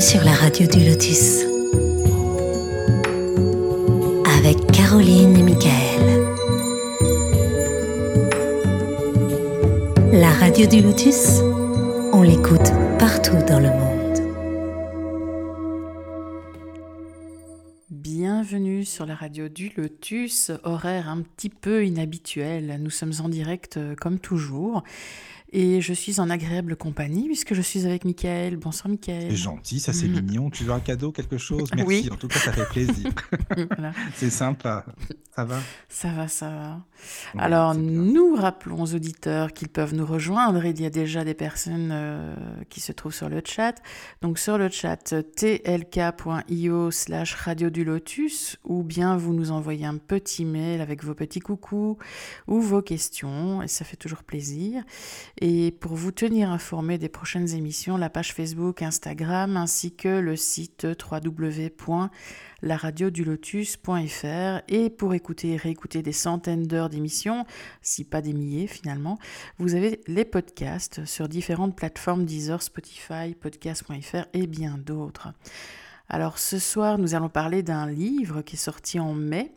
Sur la radio du Lotus. Avec Caroline et Michael. La radio du Lotus, on l'écoute partout dans le monde. Bienvenue sur la radio du Lotus, horaire un petit peu inhabituel. Nous sommes en direct euh, comme toujours. Et je suis en agréable compagnie puisque je suis avec Mickaël. Bonsoir Mickaël. C'est gentil, ça c'est mignon. Tu veux un cadeau, quelque chose? Merci, Oui. en tout cas ça fait plaisir. Voilà. c'est sympa. Ça va? Ça va, ça va. Oui, Alors, nous rappelons aux auditeurs qu'ils peuvent nous rejoindre. Il y a déjà des personnes euh, qui se trouvent sur le chat. Donc, sur le chat, tlk.io slash radio du lotus, ou bien vous nous envoyez un petit mail avec vos petits coucous ou vos questions, et ça fait toujours plaisir. Et pour vous tenir informé des prochaines émissions, la page Facebook, Instagram, ainsi que le site www.laradiodulotus.fr. Et pour écouter et réécouter des centaines d'heures d'émissions, si pas des milliers finalement, vous avez les podcasts sur différentes plateformes Deezer, Spotify, podcast.fr et bien d'autres. Alors ce soir, nous allons parler d'un livre qui est sorti en mai.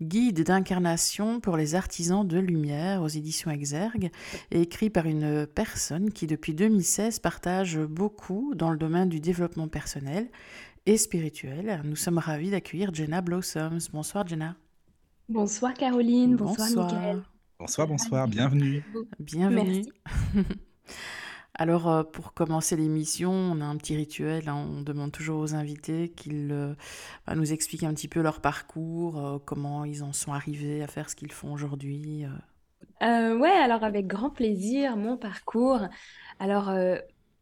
Guide d'incarnation pour les artisans de lumière aux éditions Exergue, écrit par une personne qui depuis 2016 partage beaucoup dans le domaine du développement personnel et spirituel. Nous sommes ravis d'accueillir Jenna Blossoms. Bonsoir Jenna. Bonsoir Caroline, bonsoir, Mickaël. Bonsoir, bonsoir, bienvenue. Bienvenue. Merci. Alors, euh, pour commencer l'émission, on a un petit rituel. hein. On demande toujours aux invités qu'ils euh, bah, nous expliquent un petit peu leur parcours, euh, comment ils en sont arrivés à faire ce qu'ils font aujourd'hui. euh. Euh, ouais, alors avec grand plaisir, mon parcours. Alors, euh,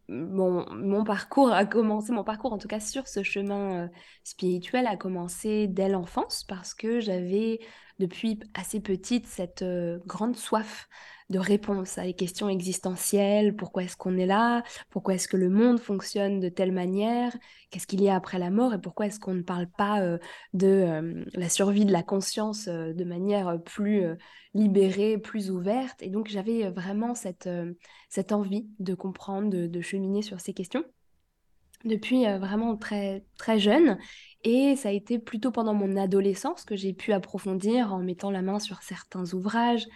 mon, parcours a commencé, mon parcours en tout cas sur ce chemin euh, spirituel a commencé dès l'enfance parce que j'avais depuis assez petite cette euh, grande soif de réponse à les questions existentielles. Pourquoi est-ce qu'on est là? Pourquoi est-ce que le monde fonctionne de telle manière? Qu'est-ce qu'il y a après la mort? Et pourquoi est-ce qu'on ne parle pas euh, de euh, la survie de la conscience euh, de manière plus libérée, plus ouverte? Et donc j'avais vraiment cette, cette envie de comprendre, de, de cheminer sur ces questions depuis vraiment très, très jeune. Et ça a été plutôt pendant mon adolescence que j'ai pu approfondir en mettant la main sur certains ouvrages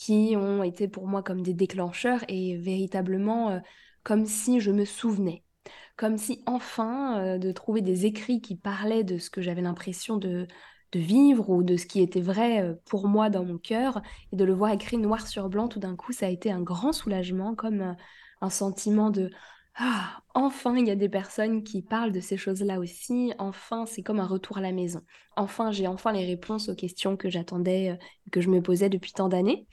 qui ont été pour moi comme des déclencheurs et véritablement euh, comme si je me souvenais. Comme si enfin euh, de trouver des écrits qui parlaient de ce que j'avais l'impression de, vivre ou de ce qui était vrai euh, pour moi dans mon cœur et de le voir écrit noir sur blanc, tout d'un coup, ça a été un grand soulagement, comme un sentiment de ah, enfin, il y a des personnes qui parlent de ces choses-là aussi. Enfin, c'est comme un retour à la maison. Enfin, j'ai enfin les réponses aux questions que j'attendais, euh, que je me posais depuis tant d'années.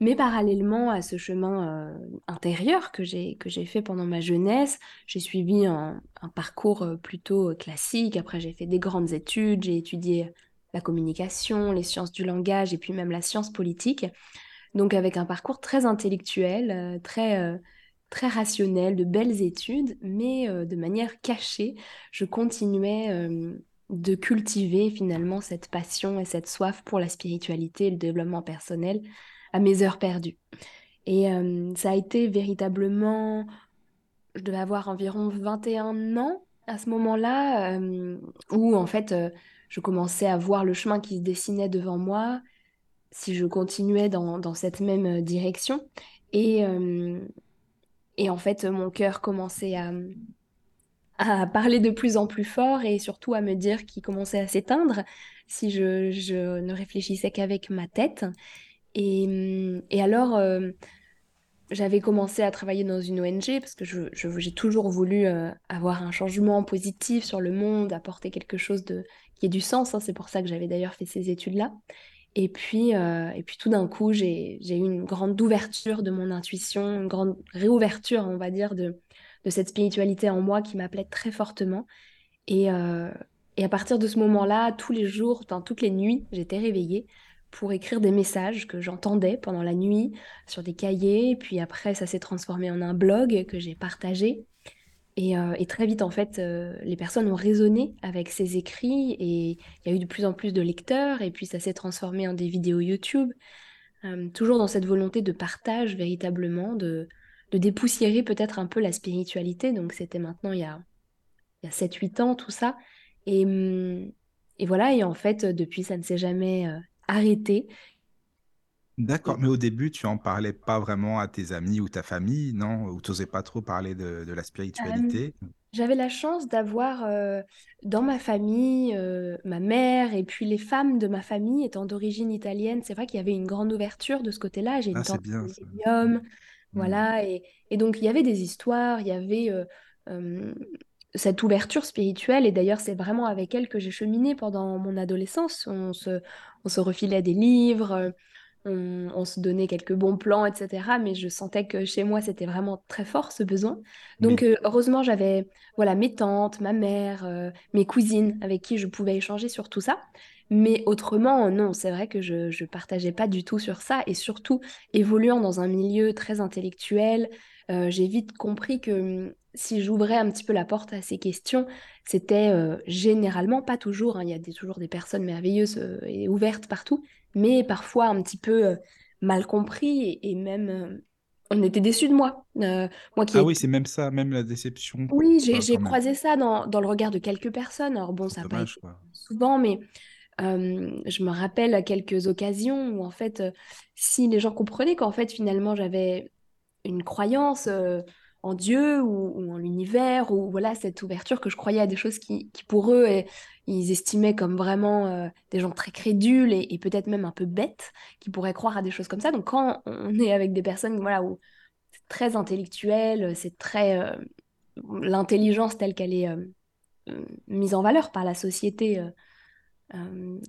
Mais parallèlement à ce chemin euh, intérieur que j'ai que j'ai fait pendant ma jeunesse, j'ai suivi un, parcours euh, plutôt classique. Après, j'ai fait des grandes études, j'ai étudié la communication, les sciences du langage et puis même la science politique. Donc avec un parcours très intellectuel, très très rationnel, de belles études, mais euh, de manière cachée, je continuais de cultiver finalement cette passion et cette soif pour la spiritualité et le développement personnel à mes heures perdues. Et ça a été véritablement, je devais avoir environ 21 ans à ce moment-là, où en fait euh, je commençais à voir le chemin qui se dessinait devant moi, si je continuais dans, dans cette même euh, direction. Et, et en fait, mon cœur commençait à, à parler de plus en plus fort et surtout à me dire qu'il commençait à s'éteindre si je, ne réfléchissais qu'avec ma tête. Et, alors, euh, j'avais commencé à travailler dans une ONG parce que j'ai toujours voulu euh, avoir un changement positif sur le monde, apporter quelque chose de, qui ait du sens. hein. C'est pour ça que j'avais d'ailleurs fait ces études-là. Et puis, euh, et puis tout d'un coup, j'ai, eu une grande ouverture de mon intuition, une grande réouverture, on va dire, de, cette spiritualité en moi qui m'appelait très fortement. Et, euh, et à partir de ce moment-là, tous les jours, enfin, toutes les nuits, j'étais réveillée pour écrire des messages que j'entendais pendant la nuit sur des cahiers. Puis après, ça s'est transformé en un blog que j'ai partagé. Et, euh, et très vite, en fait, euh, les personnes ont résonné avec ces écrits et il y a eu de plus en plus de lecteurs. Et puis, ça s'est transformé en des vidéos YouTube. Euh, toujours dans cette volonté de partage, véritablement, de, de dépoussiérer peut-être un peu la spiritualité. Donc, c'était maintenant il y a a 7-8 ans, tout ça. Et, hum, et voilà, et en fait, depuis, ça ne s'est jamais arrêté. D'accord, mais au début, tu en parlais pas vraiment à tes amis ou ta famille, non? Ou tu n'osais pas trop parler de, de la Euh, spiritualité? j'avais la chance d'avoir euh, dans ma famille euh, ma mère et puis les femmes de ma famille étant d'origine italienne. C'est vrai qu'il y avait une grande ouverture de ce côté-là. J'ai une Ah, c'est tante bien est ça. Mm, médium, mm. voilà. Et, et donc, il y avait des histoires, il y avait euh, euh, cette ouverture spirituelle. Et d'ailleurs, c'est vraiment avec elle que j'ai cheminé pendant mon adolescence. On se, on se refilait des livres. On, on se donnait quelques bons plans, etc. Mais je sentais que chez moi, c'était vraiment très fort ce besoin. Donc, euh, heureusement, j'avais voilà, mes tantes, ma mère, euh, mes cousines avec qui je pouvais échanger sur tout ça. Mais autrement, non, c'est vrai que je ne partageais pas du tout sur ça. Et surtout, évoluant dans un milieu très intellectuel, euh, j'ai vite compris que hum, si j'ouvrais un petit peu la porte à ces questions, c'était euh, généralement, pas toujours, hein, il y a des- toujours des personnes merveilleuses euh, et ouvertes partout, mais parfois un petit peu mal compris et, et même on était déçus de moi. Euh, moi qui Ah ai... oui, c'est même ça, même la déception, Oui, j'ai croisé ça dans, dans le regard de quelques personnes. Alors bon, ça n'a pas dommage, été quoi. souvent, mais euh, je me rappelle à quelques occasions où en fait, si les gens comprenaient qu'en fait finalement j'avais une croyance euh, en Dieu ou, en l'univers, ou voilà, cette ouverture que je croyais à des choses qui, pour eux, ils estimaient comme vraiment euh, des gens très crédules et, peut-être même un peu bêtes, qui pourraient croire à des choses comme ça. Donc quand on est avec des personnes voilà, où c'est très intellectuel, c'est très... euh, l'intelligence telle qu'elle est mise en valeur par la société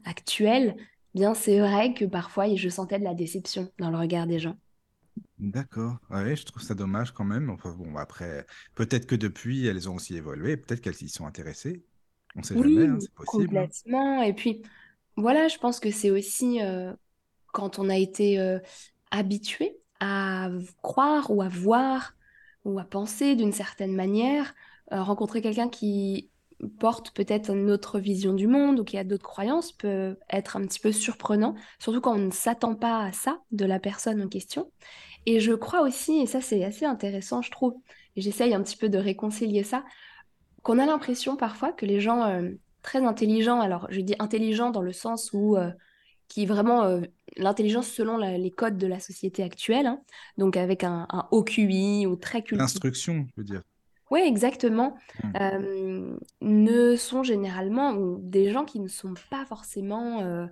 actuelle, bien c'est vrai que parfois je sentais de la déception dans le regard des gens. D'accord. Ouais, je trouve ça dommage quand même. Enfin bon, après, peut-être que depuis, elles ont aussi évolué, peut-être qu'elles y sont intéressées. On sait jamais, hein, Oui, c'est possible. hein. complètement. Et puis, voilà, je pense que c'est aussi euh, quand on a été euh, habitué à croire ou à voir ou à penser d'une certaine manière, euh, rencontrer quelqu'un qui porte peut-être une autre vision du monde ou qui a d'autres croyances peut être un petit peu surprenant, surtout quand on ne s'attend pas à ça de la personne en question. Et je crois aussi, et ça c'est assez intéressant, je trouve, et j'essaye un petit peu de réconcilier ça, qu'on a l'impression parfois que les gens euh, très intelligents, alors je dis intelligents dans le sens où euh, qui vraiment euh, l'intelligence selon la- les codes de la société actuelle, hein, donc avec un, un haut QI ou très cultivé. L'instruction, je veux dire. Oui, exactement. Euh, ne sont généralement des gens qui ne sont pas forcément euh,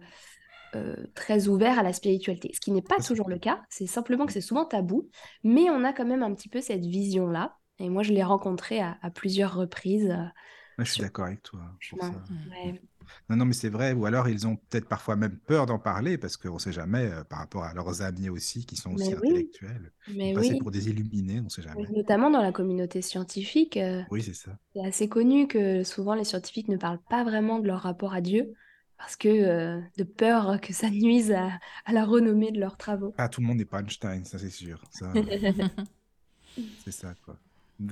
euh, très ouverts à la spiritualité. Ce qui n'est pas toujours le cas, c'est simplement que c'est souvent tabou, mais on a quand même un petit peu cette vision-là. Et moi, je l'ai rencontrée à, à plusieurs reprises euh, Ouais, je suis d'accord avec toi ça. Ouais. Non, non, mais c'est vrai. Ou alors, ils ont peut-être parfois même peur d'en parler parce qu'on ne sait jamais, euh, par rapport à leurs amis aussi, qui sont aussi Mais oui, intellectuels. Ils mais oui. pour des illuminés, on ne sait Oui, jamais. Notamment dans la communauté scientifique, euh, Oui, c'est ça. c'est assez connu que souvent les scientifiques ne parlent pas vraiment de leur rapport à Dieu parce que euh, de peur que ça nuise à, à la renommée de leurs travaux. Ah, tout le monde n'est pas Einstein, ça c'est sûr. Ça, c'est ça, quoi.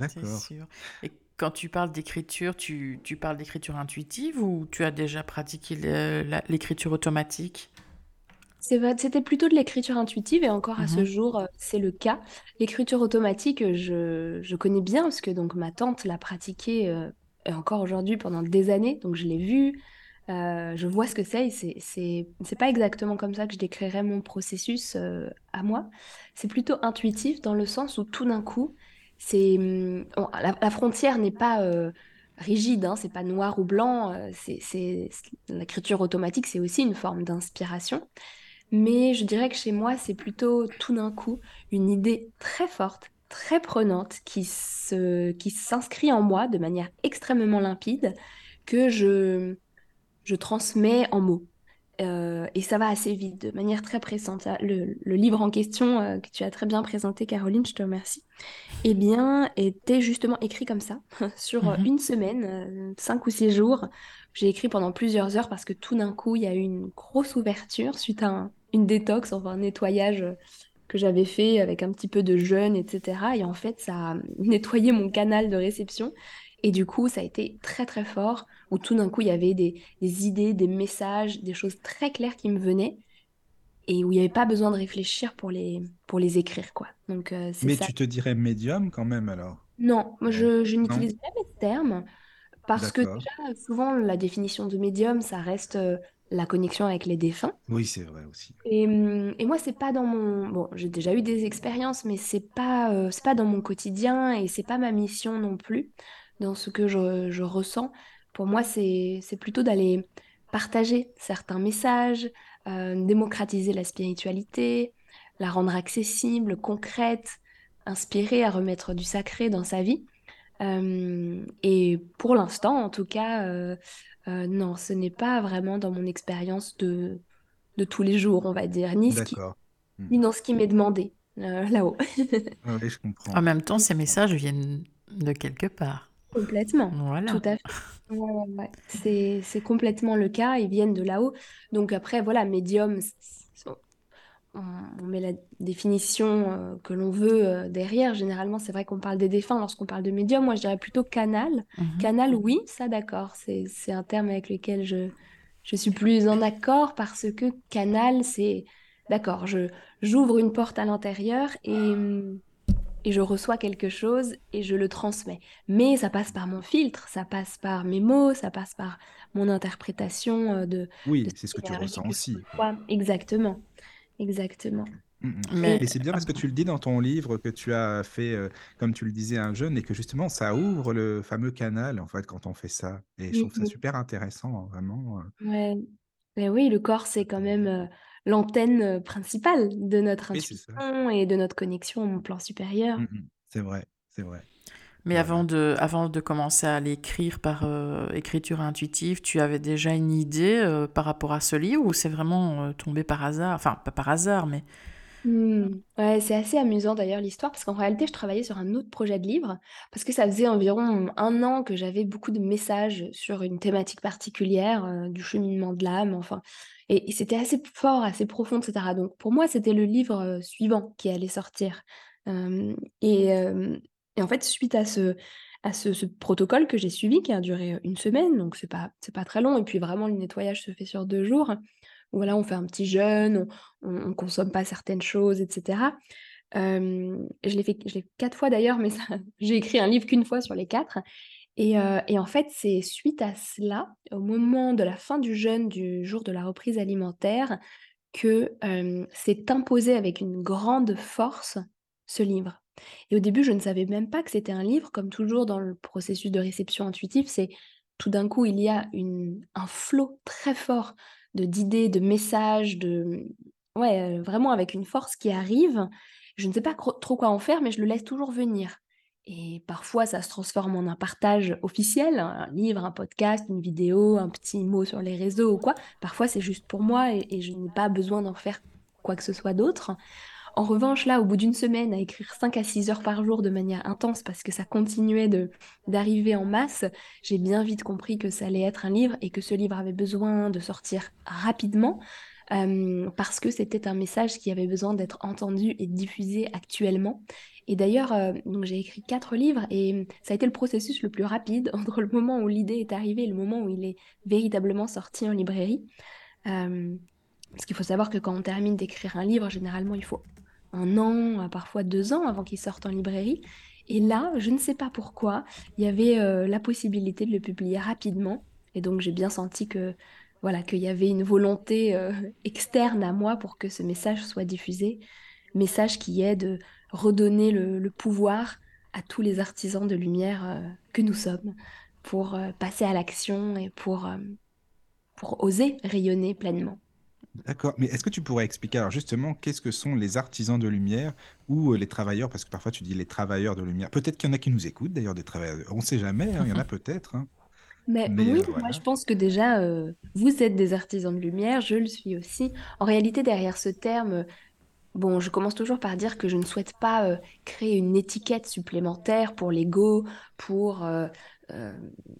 C'est D'accord. sûr. Et quand tu parles d'écriture, tu, tu parles d'écriture intuitive ou tu as déjà pratiqué l'écriture automatique? C'était plutôt de l'écriture intuitive et encore à ce Mhm. jour, euh, c'est le cas. L'écriture automatique, je, je connais bien parce que donc ma tante l'a pratiquée euh, et encore aujourd'hui pendant des années, donc je l'ai vue, euh, je vois ce que c'est et c'est pas exactement comme ça que je décrirais mon processus euh, à moi. C'est plutôt intuitif dans le sens où tout d'un coup, c'est hum, la, frontière n'est pas euh, rigide, hein, c'est pas noir ou blanc. euh, c'est l'écriture automatique, c'est aussi une forme d'inspiration. Mais je dirais que chez moi, c'est plutôt tout d'un coup une idée très forte, très prenante, qui se, qui s'inscrit en moi de manière extrêmement limpide, que je, je transmets en mots. Euh, et ça va assez vite, de manière très pressante. Le, le livre en question, euh, que tu as très bien présenté, Caroline, je te remercie, eh bien, était justement écrit comme ça, sur euh, Mhm. une semaine, euh, cinq ou six jours. J'ai écrit pendant plusieurs heures parce que tout d'un coup, il y a eu une grosse ouverture suite à un- une détox, enfin un nettoyage que j'avais fait avec un petit peu de jeûne, etc. Et en fait, ça a nettoyé mon canal de réception. Et du coup, ça a été très très fort, où tout d'un coup, il y avait des, des idées, des messages, des choses très claires qui me venaient, et où il n'y avait pas besoin de réfléchir pour les, pour les écrire, quoi. Donc, euh, Mais ça tu te dirais médium quand même alors? non, moi je, je n'utilise jamais ce terme Parce que déjà, souvent, la définition de médium, ça reste euh, la connexion avec les défunts. Oui, c'est vrai aussi. Et, hum, et moi, c'est pas dans mon... Bon, j'ai déjà eu des expériences, mais c'est pas, euh, c'est pas dans mon quotidien et c'est pas ma mission non plus, dans ce que je, je ressens. Pour moi, c'est, plutôt d'aller partager certains messages, euh, démocratiser la spiritualité, la rendre accessible, concrète, inspirer à remettre du sacré dans sa vie. Euh, et pour l'instant, en tout cas, euh, euh, non, ce n'est pas vraiment dans mon expérience de, de tous les jours, on va dire, ni ce qui. Hmm. ni dans ce qui m'est demandé euh, là-haut. Ah Oui, je comprends. En même temps, ces messages viennent de quelque part. Complètement, Voilà. tout à fait. Ouais, ouais, ouais. C'est, c'est complètement le cas, ils viennent de là-haut. Donc après, voilà, médium, c- c- on, on met la définition euh, que l'on veut euh, derrière. Généralement, c'est vrai qu'on parle des défunts lorsqu'on parle de médium. Moi, je dirais plutôt canal. Mhm. Canal, oui, ça d'accord. C'est, c'est un terme avec lequel je, je suis plus en accord parce que canal, c'est d'accord, je, j'ouvre une porte à l'intérieur et, hum, et je reçois quelque chose et je le transmets. Mais ça passe par mon filtre, ça passe par mes mots, ça passe par mon interprétation euh, de, Oui, c'est ce que tu ressens que aussi. quoi. Exactement, exactement. Mm, mm. Mais Et c'est bien parce que tu le dis dans ton livre que tu as fait, euh, comme tu le disais, un jeune et que justement ça ouvre le fameux canal en fait quand on fait ça. Et je trouve ça super intéressant, vraiment. euh. Ouais. Mais oui, le corps, c'est quand même euh, l'antenne euh, principale de notre Oui, intuition et de notre connexion au plan supérieur. Mm, mm. C'est vrai, c'est vrai. Mais Voilà. avant de, avant de commencer à l'écrire par euh, écriture intuitive, tu avais déjà une idée euh, par rapport à ce livre ou c'est vraiment euh, tombé par hasard? Enfin, pas par hasard, mais... Hmm. Ouais, c'est assez amusant d'ailleurs l'histoire parce qu'en réalité je travaillais sur un autre projet de livre parce que ça faisait environ un an que j'avais beaucoup de messages sur une thématique particulière euh, du cheminement de l'âme, enfin, et, et c'était assez fort, assez profond, etc. Donc pour moi c'était le livre euh, suivant qui allait sortir. Euh, et, et en fait suite à ce, à ce, ce protocole que j'ai suivi qui a duré une semaine, donc c'est pas, c'est pas très long, et puis vraiment le nettoyage se fait sur deux jours. Voilà, on fait un petit jeûne, on ne consomme pas certaines choses, etc. Je l'ai fait, je l'ai quatre fois d'ailleurs, mais j'ai écrit un livre qu'une fois sur les quatre. Et, euh, et en fait, c'est suite à cela, au moment de la fin du jeûne, du jour de la reprise alimentaire, que s'est imposé avec une grande force ce livre. Et au début, je ne savais même pas que c'était un livre, comme toujours dans le processus de réception intuitive, c'est tout d'un coup, il y a une, un flot très fort d'idées, de messages, de ouais, euh, vraiment avec une force qui arrive. Je ne sais pas trop quoi en faire, mais je le laisse toujours venir. Et parfois, ça se transforme en un partage officiel, un livre, un podcast, une vidéo, un petit mot sur les réseaux ou quoi. Parfois, c'est juste pour moi et, et je n'ai pas besoin d'en faire quoi que ce soit d'autre. En revanche, là, au bout d'une semaine, à écrire 5 à 6 heures par jour de manière intense parce que ça continuait d'arriver en masse, j'ai bien vite compris que ça allait être un livre et que ce livre avait besoin de sortir rapidement euh, parce que c'était un message qui avait besoin d'être entendu et diffusé actuellement. Et d'ailleurs, euh, j'ai écrit quatre livres et ça a été le processus le plus rapide entre le moment où l'idée est arrivée et le moment où il est véritablement sorti en librairie. Euh, parce qu'il faut savoir que quand on termine d'écrire un livre, généralement, il faut un an, euh, parfois deux ans avant qu'il sorte en librairie. Et là, je ne sais pas pourquoi, il y avait euh, la possibilité de le publier rapidement. Et donc, j'ai bien senti que voilà, qu'il y avait une volonté euh, externe à moi pour que ce message soit diffusé. Message qui est de redonner le, pouvoir à tous les artisans de lumière que nous sommes pour passer à l'action et pour, pour oser rayonner pleinement. D'accord. Mais est-ce que tu pourrais expliquer alors justement qu'est-ce que sont les artisans de lumière ou euh, les travailleurs, parce que parfois tu dis les travailleurs de lumière. Peut-être qu'il y en a qui nous écoutent d'ailleurs, des travailleurs. On ne sait jamais, hein, il y en a peut-être. hein. Mais Mais oui, euh, moi je pense que déjà, euh, vous êtes des artisans de lumière, je le suis aussi. En réalité, derrière ce terme, Bon, je commence toujours par dire que je ne souhaite pas euh, créer une étiquette supplémentaire pour l'ego, pour euh, euh,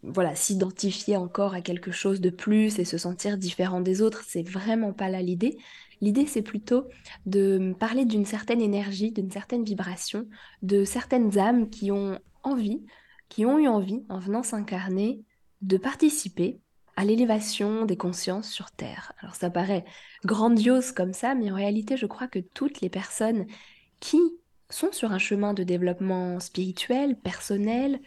voilà, s'identifier encore à quelque chose de plus et se sentir différent des autres. C'est vraiment pas là l'idée. L'idée, c'est plutôt de parler d'une certaine énergie, d'une certaine vibration, de certaines âmes qui ont envie, qui ont eu envie, en venant s'incarner, de participer à l'élévation des consciences sur Terre. Alors ça paraît grandiose comme ça, mais en réalité, je crois que toutes les personnes qui sont sur un chemin de développement spirituel, personnel,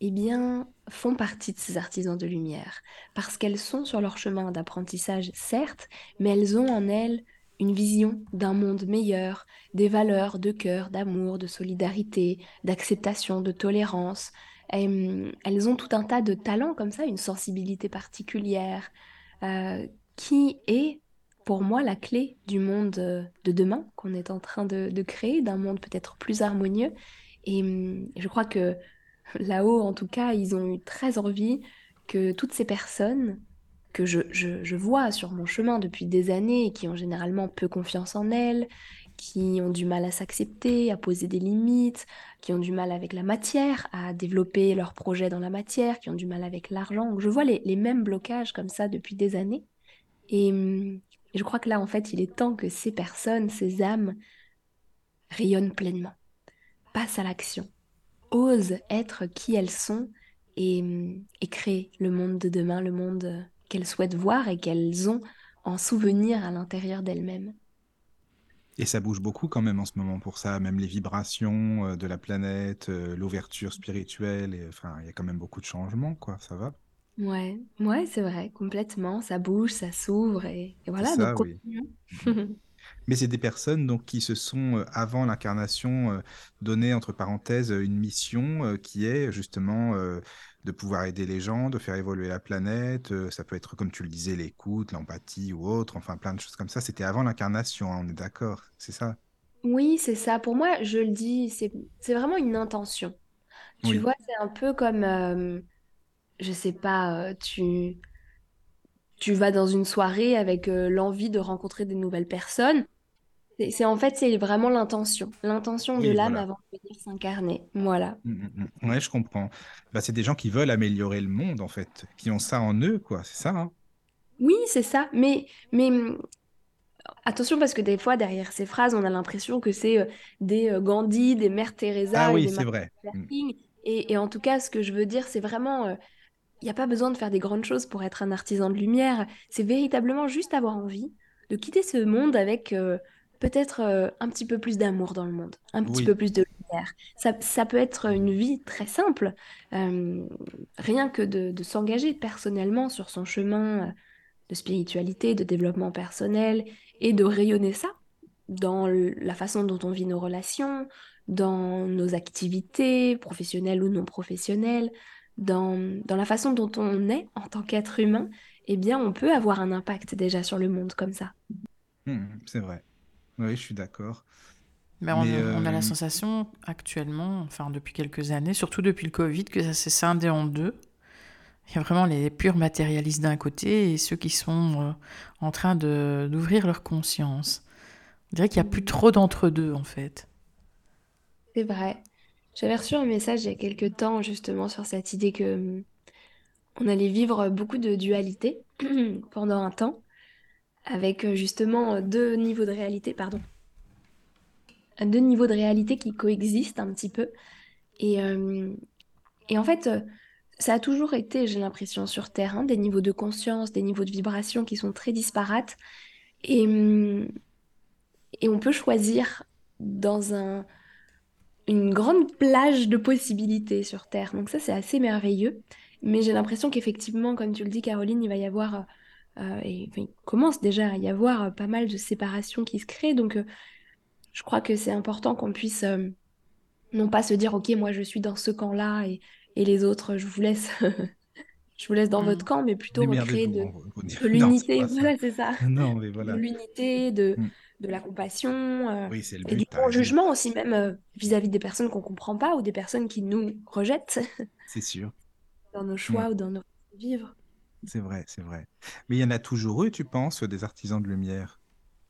eh bien, font partie de ces artisans de lumière, parce qu'elles sont sur leur chemin d'apprentissage, certes, mais elles ont en elles une vision d'un monde meilleur, des valeurs de cœur, d'amour, de solidarité, d'acceptation, de tolérance. Elles, ont tout un tas de talents comme ça, une sensibilité particulière, euh, qui est pour moi la clé du monde euh, de demain qu'on est en train de, créer, d'un monde peut-être plus harmonieux. Et hum, je crois que là-haut, en tout cas, ils ont eu très envie que toutes ces personnes que je, je- je vois sur mon chemin depuis des années et qui ont généralement peu confiance en elles, qui ont du mal à s'accepter, à poser des limites, qui ont du mal avec la matière, à développer leurs projets dans la matière, qui ont du mal avec l'argent. Je vois les, mêmes blocages comme ça depuis des années. Et, hum, je crois que là, en fait, il est temps que ces personnes, ces âmes, rayonnent pleinement, passent à l'action osent être qui elles sont et, et créer le monde de demain, le monde euh, qu'elles souhaitent voir et qu'elles ont en souvenir à l'intérieur d'elles-mêmes. Et ça bouge beaucoup quand même en ce moment pour ça, même les vibrations euh, de la planète, euh, l'ouverture spirituelle, et, enfin, il y a quand même beaucoup de changements, quoi, ça va? Ouais, ouais, c'est vrai, complètement. Ça bouge, ça s'ouvre et, voilà, donc ça, oui. continuons. Mais c'est des personnes donc qui se sont, euh, avant l'incarnation, donné, entre parenthèses, une mission qui est justement de pouvoir aider les gens, de faire évoluer la planète. euh, ça peut être, comme tu le disais, l'écoute, l'empathie ou autre, enfin plein de choses comme ça. C'était avant l'incarnation, hein, on est d'accord, c'est ça? Oui, c'est ça. Pour moi, je le dis, c'est vraiment une intention. Tu Oui, vois, c'est un peu comme, euh, je sais pas, euh, tu, tu vas dans une soirée avec euh, l'envie de rencontrer des nouvelles personnes. C'est en fait, c'est vraiment l'intention, l'intention de oui, l'âme voilà. avant de venir s'incarner. Voilà. Mm, mm, mm. Ouais, je comprends. Bah, c'est des gens qui veulent améliorer le monde, en fait, qui ont ça en eux, quoi, c'est ça, hein? Oui, c'est ça. Mais, mais attention parce que des fois, derrière ces phrases, on a l'impression que c'est euh, des euh, Gandhi, des Mères Ah Teresa et oui, des c'est vrai. Et, et en tout cas, ce que je veux dire, c'est vraiment, euh, il n'y a pas besoin de faire des grandes choses pour être un artisan de lumière. C'est véritablement juste avoir envie de quitter ce monde avec peut-être euh, un petit peu plus d'amour dans le monde, un petit peu plus de lumière. Ça, ça peut être une vie très simple, euh, rien que de, de s'engager personnellement sur son chemin euh, de spiritualité, de développement personnel et de rayonner ça dans le- la façon dont on vit nos relations, dans nos activités professionnelles ou non professionnelles, dans, dans la façon dont on est en tant qu'être humain, eh bien, on peut avoir un impact déjà sur le monde comme ça. Mm, c'est vrai. Oui, je suis d'accord. Mais on, Mais on a la euh, sensation actuellement, enfin depuis quelques années, surtout depuis le Covid, que ça s'est scindé en deux. Il y a vraiment les purs matérialistes d'un côté et ceux qui sont euh, en train de d'ouvrir leur conscience. On dirait qu'il n'y a plus trop d'entre-deux en fait. C'est vrai. J'avais reçu un message il y a quelques temps justement sur cette idée que hum, on allait vivre beaucoup de dualité pendant un temps, avec euh, justement deux niveaux de réalité, pardon, deux niveaux de réalité qui coexistent un petit peu. Et, euh, et en fait, euh, ça a toujours été, j'ai l'impression, sur Terre, hein, des niveaux de conscience, des niveaux de vibration qui sont très disparates. Et, et on peut choisir dans un, une grande plage de possibilités sur Terre. Donc ça, c'est assez merveilleux. Mais j'ai l'impression qu'effectivement, comme tu le dis, Caroline, il va y avoir, euh, et enfin, il commence déjà à y avoir euh, pas mal de séparations qui se créent. Donc euh, je crois que c'est important qu'on puisse euh, non pas se dire, OK, moi je suis dans ce camp-là et, et les autres, je vous laisse, je vous laisse dans votre Mm. camp, mais plutôt recréer de, de l'unité. Voilà, c'est ça. Non, mais De voilà. l'unité, de, Mm. de la compassion Oui, et du t'as raison. non-jugement aussi, même vis-à-vis des personnes qu'on comprend pas ou des personnes qui nous rejettent C'est sûr. dans nos Mm. choix ou dans nos de vivre. C'est vrai, c'est vrai. Mais il y en a toujours eu, tu penses, des artisans de lumière?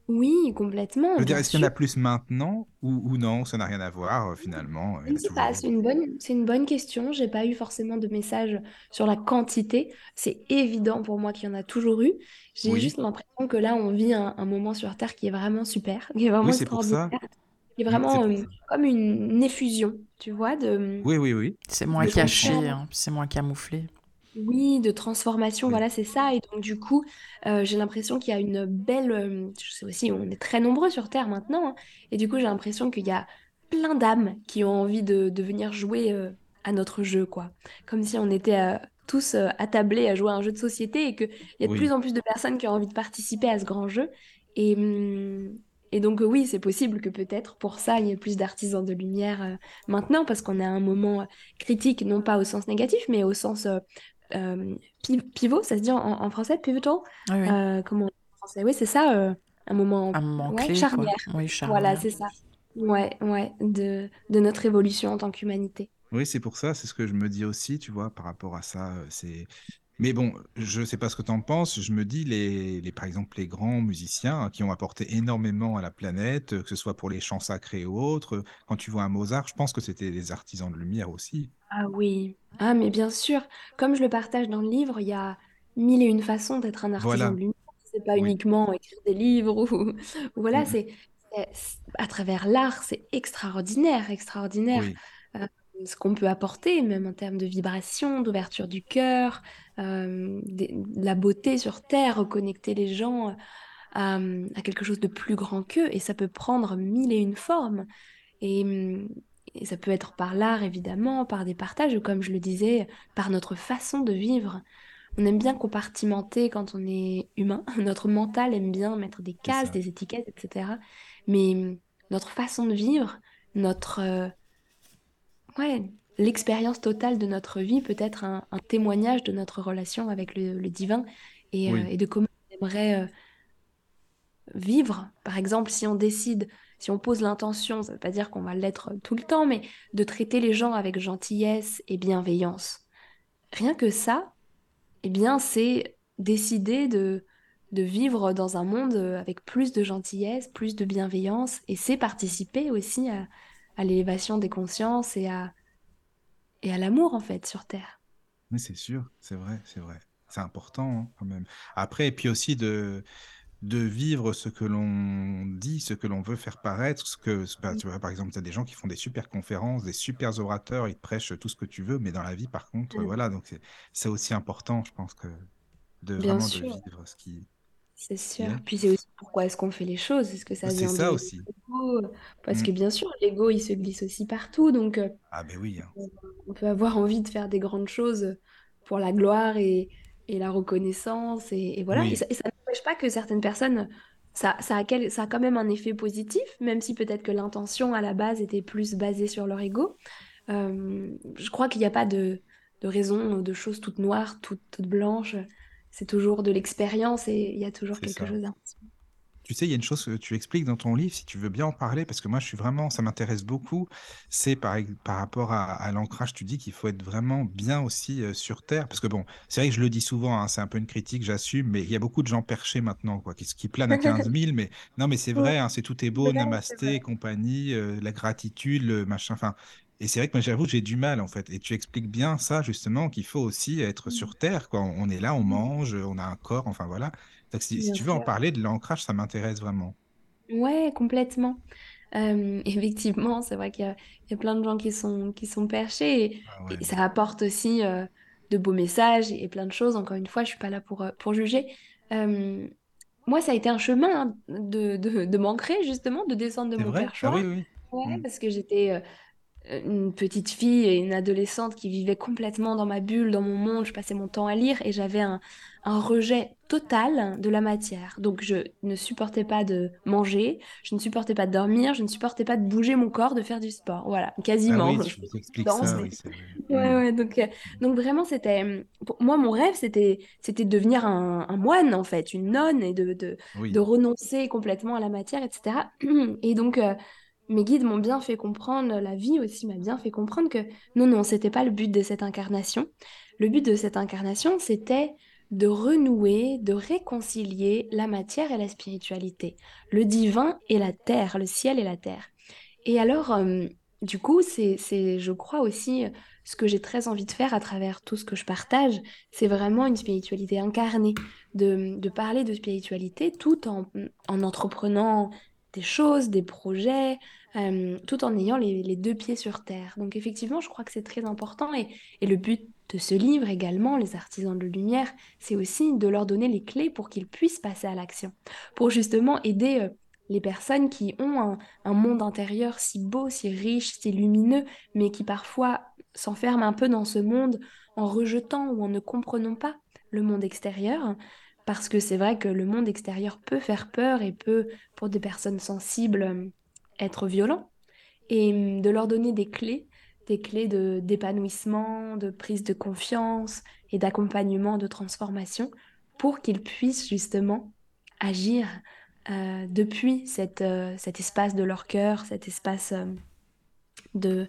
Oui, complètement, Je veux dire, est-ce qu'il y en a plus maintenant ou, ou non, ça n'a rien à voir, euh, finalement, Je sais pas, c'est une bonne, c'est une bonne question. J'ai pas eu forcément de message sur la quantité. C'est évident pour moi qu'il y en a toujours eu. J'ai Oui, juste l'impression que là, on vit un, un moment sur Terre qui est vraiment super, qui est vraiment oui, c'est pour extraordinaire, ça. qui est vraiment euh, comme une effusion, tu vois, de, Oui, oui, oui. C'est moins caché, hein, c'est moins camouflé. Oui, de transformation, Oui. voilà, c'est ça. Et donc, du coup, euh, j'ai l'impression qu'il y a une belle. euh, je sais aussi, on est très nombreux sur Terre maintenant. hein, et du coup, j'ai l'impression qu'il y a plein d'âmes qui ont envie de, de venir jouer euh, à notre jeu, quoi. Comme si on était euh, tous euh, attablés à jouer à un jeu de société et qu'il y a de Oui, plus en plus de personnes qui ont envie de participer à ce grand jeu. Et, hum, et donc, euh, oui, c'est possible que peut-être pour ça, il y ait plus d'artisans de lumière euh, maintenant, parce qu'on est à un moment critique, non pas au sens négatif, mais au sens euh, pivot, ça se dit en, en français, pivotal? Oui, oui. Euh, comment on dit en français? Oui, c'est ça, euh, un moment Un moment ouais, clé, quoi. charnière. Oui, Voilà, charnière. c'est ça. Ouais, ouais, de, de notre évolution en tant qu'humanité. oui, c'est pour ça, c'est ce que je me dis aussi, tu vois, par rapport à ça. euh, C'est... Mais bon, je ne sais pas ce que tu en penses. Je me dis, les, les, par exemple, les grands musiciens hein, qui ont apporté énormément à la planète, euh, que ce soit pour les chants sacrés ou autres, euh, quand tu vois un Mozart, je pense que c'était des artisans de lumière aussi. Ah oui. Ah, mais bien sûr, comme je le partage dans le livre, il y a mille et une façons d'être un artisan de lumière. C'est pas oui. uniquement écrire des livres ou, voilà, Mm, c'est à travers l'art, c'est extraordinaire, extraordinaire Oui, euh, ce qu'on peut apporter, même en termes de vibration, d'ouverture du cœur, euh, des- de la beauté sur Terre, reconnecter les gens à, à quelque chose de plus grand qu'eux, et ça peut prendre mille et une formes. Et, et ça peut être par l'art, évidemment, par des partages, ou comme je le disais, par notre façon de vivre. On aime bien compartimenter quand on est humain. Notre mental aime bien mettre des cases, des étiquettes, etc. Mais notre façon de vivre, notre, euh, ouais, l'expérience totale de notre vie peut être un, un témoignage de notre relation avec le, le divin et, euh, et de comment on aimerait euh, vivre. Par exemple, si on décide, si on pose l'intention, ça ne veut pas dire qu'on va l'être tout le temps, mais de traiter les gens avec gentillesse et bienveillance. Rien que ça, eh bien, c'est décider de, de vivre dans un monde avec plus de gentillesse, plus de bienveillance, et c'est participer aussi à, à l'élévation des consciences et à, et à l'amour, en fait, sur Terre. mais c'est sûr, c'est vrai, c'est vrai. C'est important hein, quand même. Après, et puis aussi de, de vivre ce que l'on dit, ce que l'on veut faire paraître, ce que, bah, tu vois, par exemple, tu as des gens qui font des super conférences, des super orateurs, ils te prêchent tout ce que tu veux, mais dans la vie, par contre, voilà, donc c'est aussi important, je pense, que de Bien vraiment de vivre ce qui, C'est sûr. est. Puis c'est aussi pourquoi est-ce qu'on fait les choses? Est-ce que ça C'est vient ça de aussi. l'ego? Parce que bien sûr, l'ego, il se glisse aussi partout. Donc, euh, Ah ben oui, hein. on peut avoir envie de faire des grandes choses pour la gloire et, et la reconnaissance. Et, et voilà. Et ça, n'empêche pas que certaines personnes, ça, ça a quel- ça a quand même un effet positif, même si peut-être que l'intention à la base était plus basée sur leur ego. Euh, je crois qu'il n'y a pas de, de raison, de choses toutes noires, toutes, toutes blanches. C'est toujours de l'expérience et il y a toujours quelque ça. chose. à- Tu sais, il y a une chose que tu expliques dans ton livre, si tu veux bien en parler, parce que moi, je suis vraiment, ça m'intéresse beaucoup. C'est par, par rapport à, à l'ancrage, tu dis qu'il faut être vraiment bien aussi euh, sur Terre, parce que bon, c'est vrai que je le dis souvent, hein, c'est un peu une critique, j'assume, mais il y a beaucoup de gens perchés maintenant, quoi, qui, qui planent à 15 000, mais non, mais c'est vrai, hein, c'est tout est beau, c'est namasté, compagnie, euh, la gratitude, le machin, enfin. Et c'est vrai que moi, j'avoue, j'ai du mal, en fait. Et tu expliques bien ça, justement, qu'il faut aussi être sur Terre, quoi. On est là, on mange, on a un corps, enfin voilà. Donc, si, tu veux en parler de l'ancrage, ça m'intéresse vraiment. Ouais, complètement. Euh, effectivement, c'est vrai qu'il y a, il y a plein de gens qui sont, qui sont perchés et, Ah ouais. et ça apporte aussi euh, de beaux messages et plein de choses. Encore une fois, je suis pas là pour, pour juger. Euh, moi, ça a été un chemin hein, de, de, de m'ancrer, justement, de descendre de mon? Ah perchoir. oui, oui. Ouais, Mm. parce que j'étais une petite fille et une adolescente qui vivait complètement dans ma bulle, dans mon monde. Je passais mon temps à lire et j'avais un, un rejet total de la matière. Donc je ne supportais pas de manger, je ne supportais pas de dormir, je ne supportais pas de bouger mon corps, de faire du sport. Voilà, Ah quasiment. oui, Je expliques danse, ça, mais oui. Ouais, ouais, donc, euh, donc vraiment, c'était. Moi, mon rêve, c'était, c'était de devenir un, un moine, en fait, une nonne, et de, de, renoncer complètement à la matière, etc. Et donc, euh, mes guides m'ont bien fait comprendre, la vie aussi m'a bien fait comprendre que non, non, c'était pas le but de cette incarnation. Le but de cette incarnation, c'était de renouer, de réconcilier la matière et la spiritualité, le divin et la terre, le ciel et la terre. Et alors, euh, du coup, c'est, je crois aussi, euh, ce que j'ai très envie de faire à travers tout ce que je partage, c'est vraiment une spiritualité incarnée, de, de parler de spiritualité tout en, en entreprenant des choses, des projets, euh, tout en ayant les, deux pieds sur terre. Donc effectivement, je crois que c'est très important. Et, le but de ce livre également, Les artisans de lumière, c'est aussi de leur donner les clés pour qu'ils puissent passer à l'action, pour justement aider... euh, les personnes qui ont un, un monde intérieur si beau, si riche, si lumineux, mais qui parfois s'enferme un peu dans ce monde en rejetant ou en ne comprenant pas le monde extérieur, parce que c'est vrai que le monde extérieur peut faire peur et peut, pour des personnes sensibles, être violent, et hum, de leur donner des clés, des clés de d'épanouissement, de prise de confiance et d'accompagnement, de transformation, pour qu'ils puissent justement agir euh, depuis cette, euh, cet espace de leur cœur, cet espace euh, de,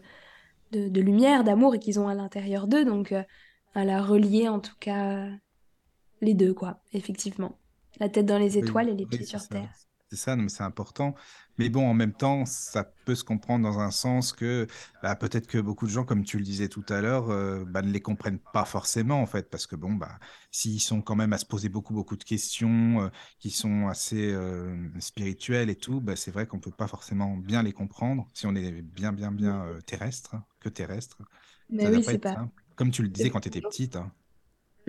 de, lumière, d'amour et qu'ils ont à l'intérieur d'eux. Donc, à la relier en tout cas les deux, quoi, effectivement. La tête dans les étoiles et les pieds sur terre. C'est ça, mais c'est important. Mais bon, en même temps, ça peut se comprendre dans un sens que bah, peut-être que beaucoup de gens, comme tu le disais tout à l'heure, euh, bah, ne les comprennent pas forcément, en fait, parce que bon, bah, s'ils sont quand même à se poser beaucoup, beaucoup de questions, euh, qui sont assez euh, spirituelles et tout, bah, c'est vrai qu'on ne peut pas forcément bien les comprendre si on est bien, bien, bien terrestre, que terrestre. Mais oui, c'est pas... Simple. Comme tu le disais quand tu étais petite. Hein.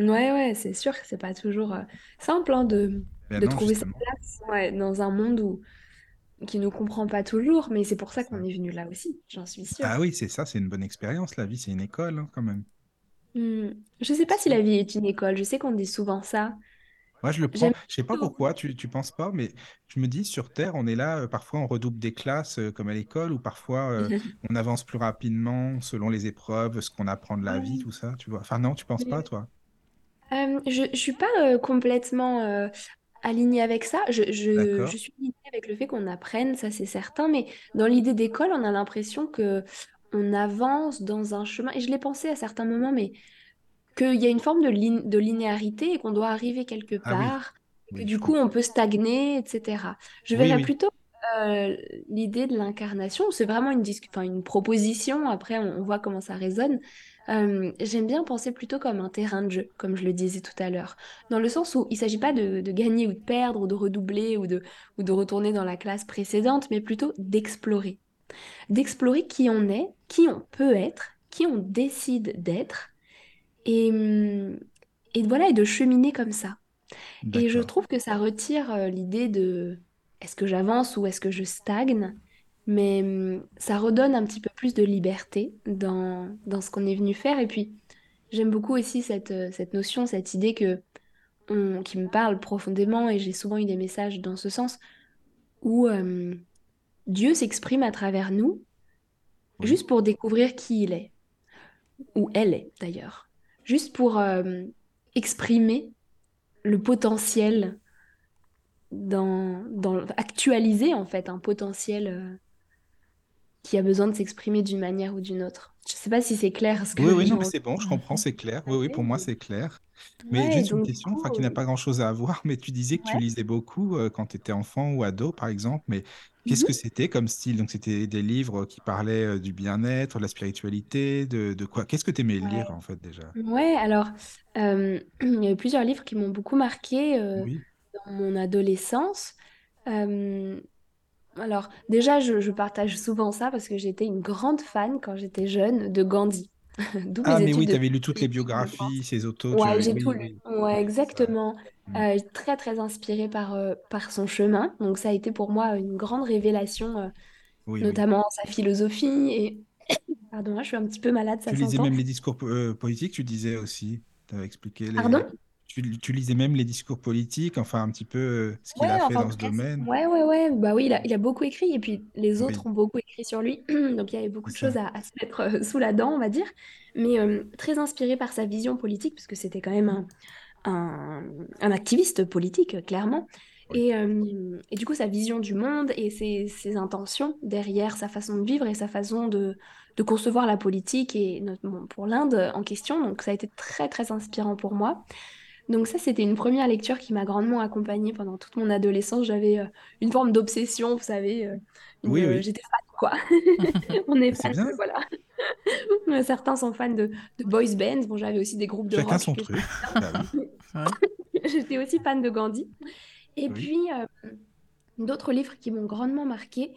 Ouais, ouais, c'est sûr que c'est pas toujours simple hein, de de trouver sa place dans un monde où, qui ne comprend pas toujours, mais c'est pour ça qu'on est venu là aussi, j'en suis sûre. Ah oui, c'est ça, c'est une bonne expérience. La vie, c'est une école hein, quand même. Hmm. Je sais pas si la vie est une école, je sais qu'on dit souvent ça. Moi, je le prends. Je sais pas pourquoi, tu, tu penses pas, mais je me dis, sur Terre, on est là, euh, parfois on redouble des classes euh, comme à l'école, ou parfois euh, on avance plus rapidement selon les épreuves, ce qu'on apprend de la vie, tout ça, tu vois. Enfin, non, tu penses pas, toi? Je, je suis pas complètement alignée avec ça. Je, je, je suis alignée avec le fait qu'on apprenne, ça c'est certain, mais dans l'idée d'école, on a l'impression que on avance dans un chemin, et je l'ai pensé à certains moments, mais qu'il y a une forme de, de linéarité et qu'on doit arriver quelque ah part, et que du coup on peut stagner, etc. Je verrais plutôt euh, l'idée de l'incarnation, c'est vraiment une, une proposition, après on, voit comment ça résonne, euh, j'aime bien penser plutôt comme un terrain de jeu, comme je le disais tout à l'heure, dans le sens où il ne s'agit pas de, gagner ou de perdre, ou de redoubler, ou de, ou de retourner dans la classe précédente, mais plutôt d'explorer. D'explorer qui on est, qui on peut être, qui on décide d'être, et, hum, et voilà, et de cheminer comme ça. Et je trouve que ça retire euh, l'idée de est-ce que j'avance ou est-ce que je stagne? Mais hum, ça redonne un petit peu plus de liberté dans, dans ce qu'on est venu faire. Et puis, j'aime beaucoup aussi cette, euh, cette notion, cette idée que, qui me parle profondément, et j'ai souvent eu des messages dans ce sens, où hum, Dieu s'exprime à travers nous, juste pour découvrir qui il est, ou elle est d'ailleurs, juste pour hum, exprimer le potentiel dans, dans actualiser en fait un potentiel euh, qui a besoin de s'exprimer d'une manière ou d'une autre. Je ne sais pas si c'est clair. Ce que oui, oui, non, mais c'est bon, je comprends, c'est clair. Oui, oui, pour moi, c'est clair. Mais juste une question, enfin, qui n'a pas grand-chose à voir, mais tu disais que tu lisais beaucoup euh, quand tu étais enfant ou ado, par exemple, mais qu'est-ce que mhm. c'était comme style? Donc, c'était des livres qui parlaient euh, du bien-être, de la spiritualité, de, de quoi? Qu'est-ce que tu aimais lire, en fait, déjà? Ouais, alors, euh, il y a eu plusieurs livres qui m'ont beaucoup marqué dans mon adolescence. Alors, déjà, je, partage souvent ça parce que j'étais une grande fan quand j'étais jeune de Gandhi. ah, mais oui, tu avais lu toutes les biographies, ses autos. Ouais, j'ai tout lu. Ouais, exactement. Mm. Euh, très, très inspirée par, euh, par son chemin. Donc, ça a été pour moi une grande révélation, euh, notamment sa philosophie. Et, pardon, je suis un petit peu malade, ça Tu lisais même les discours politiques, tu disais aussi. Tu avais expliqué les... Pardon? Tu, lisais même les discours politiques, enfin un petit peu euh, ce qu'il a fait dans ce domaine. Ouais, ouais, ouais. Bah oui, il a, beaucoup écrit et puis les autres ont beaucoup écrit sur lui. Donc il y avait beaucoup de choses à, se mettre euh, sous la dent, on va dire. Mais euh, très inspiré par sa vision politique, parce que c'était quand même un, un, activiste politique, clairement. Et, et, du coup, sa vision du monde et ses, ses, intentions derrière sa façon de vivre et sa façon de, de concevoir la politique et notamment pour l'Inde en question. Donc ça a été très, très inspirant pour moi. Donc ça, c'était une première lecture qui m'a grandement accompagnée pendant toute mon adolescence. J'avais euh, une forme d'obsession, vous savez. Euh, oui, euh, oui. J'étais fan, quoi. On est fan, voilà. Certains sont fans de, boys bands. Bon, j'avais aussi des groupes de Chacun rock. son truc. Bah j'étais aussi fan de Gandhi. Et puis, d'autres livres qui m'ont grandement marqué.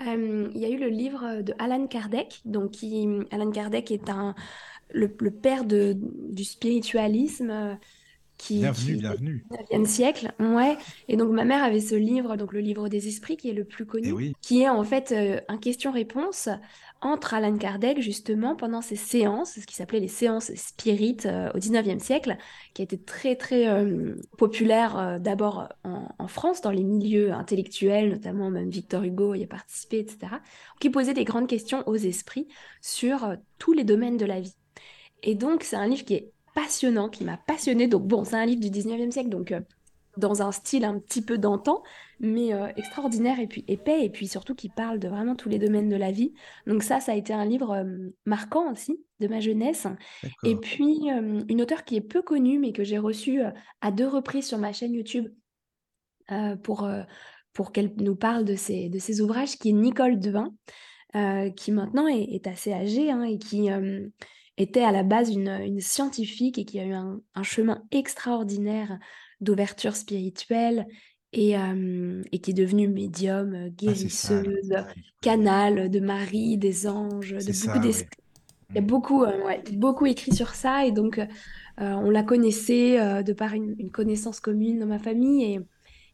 Il y a eu le livre de Alan Kardec. Donc, qui, Alan Kardec est un, le, père de, du spiritualisme qui, Bienvenue, qui bienvenue. au 19e siècle. Ouais. Et donc ma mère avait ce livre, donc le livre des esprits, qui est le plus connu, oui, qui est en fait euh, un question-réponse entre Alan Kardec, justement, pendant ses séances, ce qui s'appelait les séances spirites euh, au 19e siècle, qui a été très, très euh, populaire d'abord en, en France, dans les milieux intellectuels, notamment même Victor Hugo y a participé, etc., qui posait des grandes questions aux esprits sur tous les domaines de la vie. Et donc, c'est un livre qui est passionnant, qui m'a passionné. Donc, bon, c'est un livre du 19e siècle, donc euh, dans un style un petit peu d'antan, mais euh, extraordinaire et puis épais, et puis surtout qui parle de vraiment tous les domaines de la vie. Donc, ça, ça a été un livre euh, marquant aussi de ma jeunesse. Et puis, une auteure qui est peu connue, mais que j'ai reçue à deux reprises sur ma chaîne YouTube pour, pour qu'elle nous parle de ses, de ses ouvrages, qui est Nicole Devin qui maintenant est, est assez âgée hein, et qui était à la base une, une scientifique et qui a eu un, un chemin extraordinaire d'ouverture spirituelle et, euh, et qui est devenue médium, euh, Ah, ça, guérisseuse, canal. De Marie, des anges, de beaucoup d'esprits. Il y a Mm. beaucoup, euh, ouais, beaucoup écrit sur ça et donc euh, on la connaissait de par une, une connaissance commune dans ma famille et,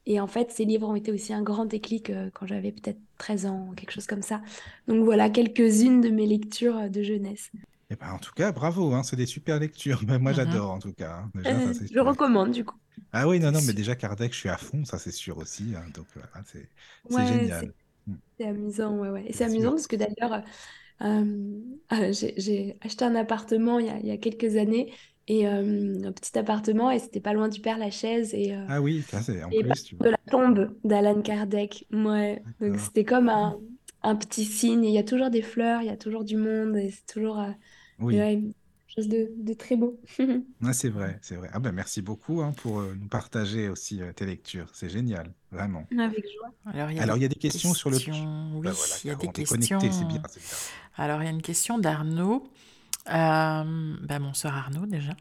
et en fait ces livres ont été aussi un grand déclic quand j'avais peut-être 13 ans, quelque chose comme ça. Donc voilà quelques-unes de mes lectures de jeunesse. Eh ben, en tout cas, bravo, hein, c'est des super lectures. Mais Moi, Mhm. j'adore, en tout cas. hein. Déjà, Euh, je recommande du coup. Ah oui, non, non, mais déjà, Kardec, je suis à fond, ça, c'est sûr aussi. hein. Donc, voilà, c'est Ouais, génial. Mm. c'est amusant, ouais, ouais. Et c'est amusant parce que d'ailleurs, euh, euh, j'ai j'ai acheté un appartement il y a, il y a quelques années et euh, un petit appartement et c'était pas loin du Père Lachaise et euh, Ah oui, ça, c'est en Et plus, tu de la tombe d'Alan Kardec. Ouais. Donc c'était comme un, un petit signe. Il y a toujours des fleurs, il y a toujours du monde et c'est toujours euh, Oui, ouais, quelque chose de, de très beau. Ah, c'est vrai, c'est vrai. Ah ben, merci beaucoup hein, pour euh, nous partager aussi euh, tes lectures. C'est génial, vraiment. Avec joie. Alors, il y a Alors, des il y a des questions sur le... Oui, Ben voilà, il y a des bien. Alors, il y a une question d'Arnaud. Euh, ben, mon sœur Arnaud, déjà.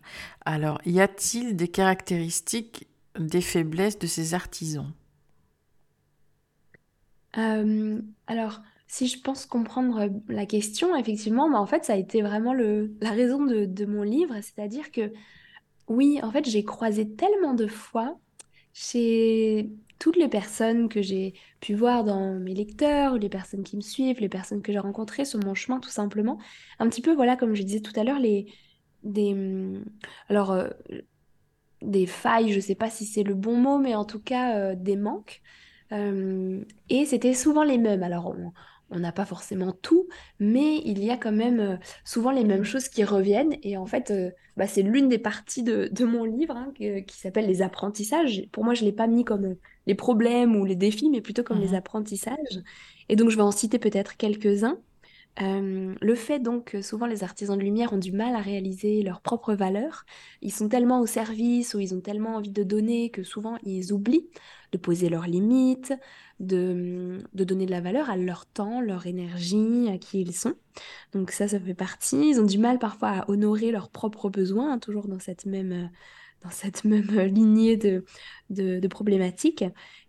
Alors, y a-t-il des caractéristiques, des faiblesses de ces artisans? Euh, alors, si je pense comprendre la question, effectivement, bah, en fait, ça a été vraiment le, la raison de, mon livre. C'est-à-dire que, oui, en fait, j'ai croisé tellement de fois chez toutes les personnes que j'ai pu voir dans mes lecteurs, les personnes qui me suivent, les personnes que j'ai rencontrées sur mon chemin, tout simplement. Un petit peu, voilà, comme je disais tout à l'heure, les, des, hum, alors, euh, des failles, je sais pas si c'est le bon mot, mais en tout cas, euh, des manques. Euh, et c'était souvent les mêmes. Alors, on on n'a pas forcément tout, mais il y a quand même euh, souvent les mêmes choses qui reviennent. Et en fait, euh, bah, c'est l'une des parties de, de mon livre hein, qui s'appelle les apprentissages. Pour moi, je ne l'ai pas mis comme euh, les problèmes ou les défis, mais plutôt comme les Mhm. apprentissages. Et donc, je vais en citer peut-être quelques-uns. Euh, le fait donc que souvent les artisans de lumière ont du mal à réaliser leurs propres valeurs, ils sont tellement au service ou ils ont tellement envie de donner que souvent ils oublient de poser leurs limites, de, donner de la valeur à leur temps, leur énergie, à qui ils sont. Donc ça, ça fait partie. Ils ont du mal parfois à honorer leurs propres besoins, hein, toujours dans cette même, euh, dans cette même euh, lignée de, de, de problématiques.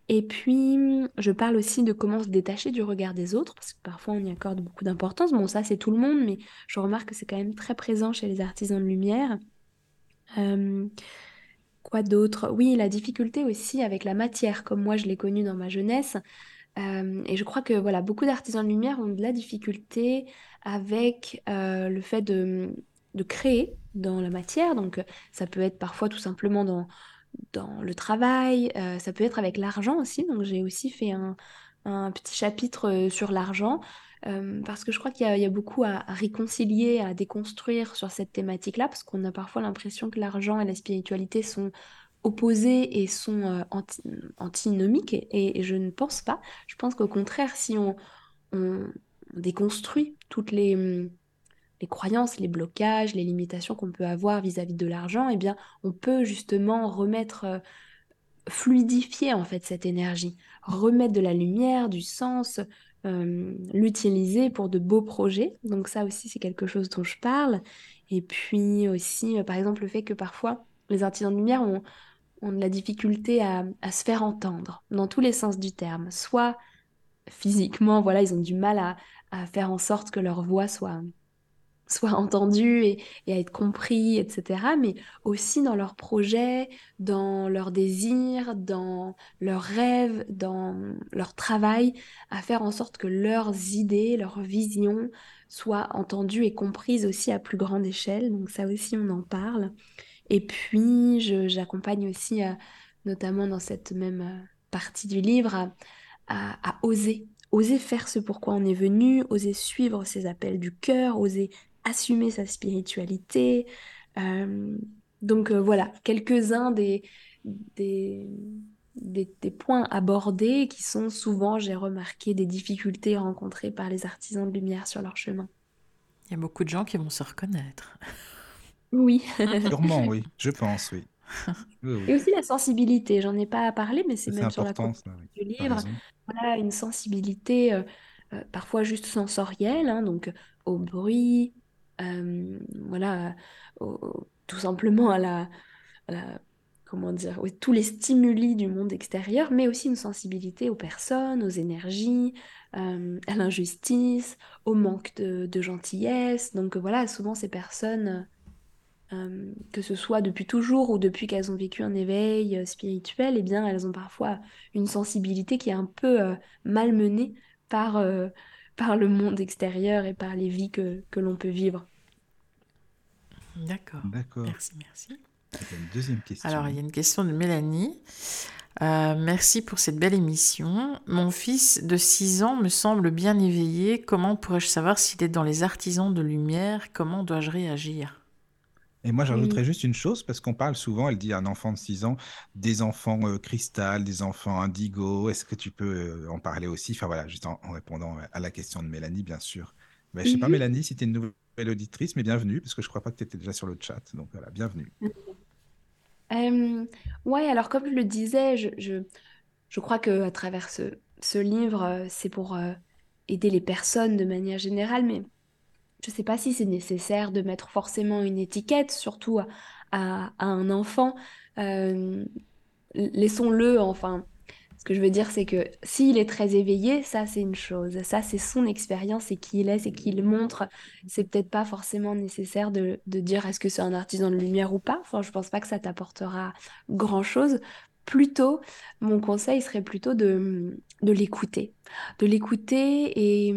Et puis, je parle aussi de comment se détacher du regard des autres, parce que parfois on y accorde beaucoup d'importance. Bon, ça, c'est tout le monde, mais je remarque que c'est quand même très présent chez les artisans de lumière. Euh, quoi d'autre? Oui, la difficulté aussi avec la matière, comme moi je l'ai connue dans ma jeunesse. Euh, et je crois que voilà, beaucoup d'artisans de lumière ont de la difficulté avec euh, le fait de, de créer dans la matière. Donc, ça peut être parfois tout simplement dans, dans le travail, euh, ça peut être avec l'argent aussi. Donc, j'ai aussi fait un, petit chapitre sur l'argent euh, parce que je crois qu'il y a, beaucoup à, réconcilier, à déconstruire sur cette thématique-là, parce qu'on a parfois l'impression que l'argent et la spiritualité sont opposés et sont euh, anti- antinomiques, et, je ne pense pas. Je pense qu'au contraire, si on, on déconstruit toutes les, hum, les croyances, les blocages, les limitations qu'on peut avoir vis-à-vis de l'argent, eh bien, on peut justement remettre, euh, fluidifier en fait cette énergie, remettre de la lumière, du sens, euh, l'utiliser pour de beaux projets. Donc ça aussi, c'est quelque chose dont je parle. Et puis aussi, euh, par exemple, le fait que parfois, les artisans de lumière ont, de la difficulté à, se faire entendre, dans tous les sens du terme. Soit physiquement, voilà, ils ont du mal à faire en sorte que leur voix soit, soient entendus et, à être compris, etc. Mais aussi dans leurs projets, dans leurs désirs, dans leurs rêves, dans leur travail, à faire en sorte que leurs idées, leurs visions soient entendues et comprises aussi à plus grande échelle. Donc ça aussi, on en parle. Et puis, j'accompagne aussi, euh, notamment dans cette même euh, partie du livre, à, oser, oser faire ce pourquoi on est venu, oser suivre ses appels du cœur, oser assumer sa spiritualité. Euh, donc voilà, quelques-uns des, des, des, points abordés qui sont souvent, j'ai remarqué, des difficultés rencontrées par les artisans de lumière sur leur chemin. Il y a beaucoup de gens qui vont se reconnaître. Oui. Sûrement, oui. Je pense, oui. Et aussi la sensibilité, j'en ai pas parlé, mais c'est même sur la du livre. Voilà, une sensibilité euh, euh, parfois juste sensorielle, hein, donc au bruit, euh, voilà, tout simplement à la, comment dire, tous les stimuli du monde extérieur, mais aussi une sensibilité aux personnes, aux énergies, à l'injustice, au manque de, gentillesse. Donc voilà, souvent ces personnes euh, que ce soit depuis toujours ou depuis qu'elles ont vécu un éveil euh, spirituel, eh bien, elles ont parfois une sensibilité qui est un peu euh, malmenée par, par le monde extérieur et par les vies que, que l'on peut vivre. D'accord. D'accord. Merci, merci. une deuxième question. Alors, il y a une question de Mélanie. merci pour cette belle émission. Mon fils de 6 ans me semble bien éveillé. Comment pourrais-je savoir s'il est dans les artisans de lumière? Comment dois-je réagir? Et moi, j'ajouterais juste une chose, parce qu'on parle souvent, elle dit à un enfant de 6 ans, des enfants euh, cristal, des enfants indigo. Est-ce que tu peux euh, en parler aussi? Enfin voilà, juste en, répondant à la question de Mélanie, bien sûr. Je ne sais pas, mmh Mélanie, si tu es une nouvelle auditrice, mais bienvenue, parce que je ne crois pas que tu étais déjà sur le chat. Donc voilà, bienvenue. Euh, ouais, alors comme je le disais, je, je, je crois qu'à travers ce, ce livre, euh, c'est pour aider les personnes de manière générale, mais je ne sais pas si c'est nécessaire de mettre forcément une étiquette, surtout à, un enfant. Euh, laissons-le, enfin. Ce que je veux dire, c'est que s'il est très éveillé, ça c'est une chose. Ça c'est son expérience, c'est qui il est, c'est qui il montre. C'est peut-être pas forcément nécessaire de, dire est-ce que c'est un artisan de lumière ou pas. Enfin, je pense pas que ça t'apportera grand-chose. Plutôt, mon conseil serait plutôt de l'écouter. De l'écouter et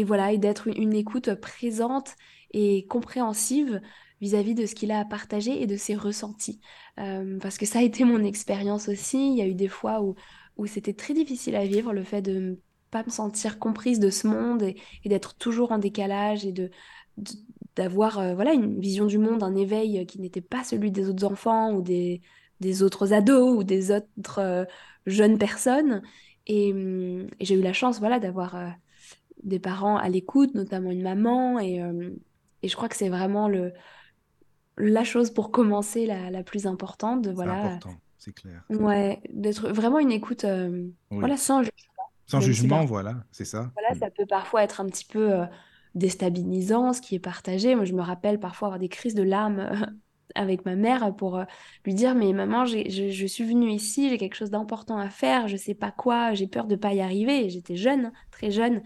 et voilà, et d'être une écoute présente et compréhensive vis-à-vis de ce qu'il a à partager et de ses ressentis. Euh, parce que ça a été mon expérience aussi. Il y a eu des fois où, où c'était très difficile à vivre, le fait de pas me sentir comprise de ce monde et, d'être toujours en décalage et de, d'avoir euh, voilà une vision du monde, un éveil qui n'était pas celui des autres enfants ou des, des autres ados ou des autres euh, jeunes personnes. Et, hum, et j'ai eu la chance voilà d'avoir des parents à l'écoute, notamment une maman. Et, euh, et je crois que c'est vraiment le, la chose pour commencer la, la plus importante. De, voilà, c'est important, c'est clair. Ouais, d'être vraiment une écoute euh, voilà, sans jugement. Sans jugement, voilà, c'est ça. Voilà, ça peut parfois être un petit peu euh, déstabilisant, ce qui est partagé. Moi, je me rappelle parfois avoir des crises de larmes avec ma mère pour lui dire mais maman je, je, suis venue ici j'ai quelque chose d'important à faire je sais pas quoi j'ai peur de pas y arriver j'étais jeune très jeune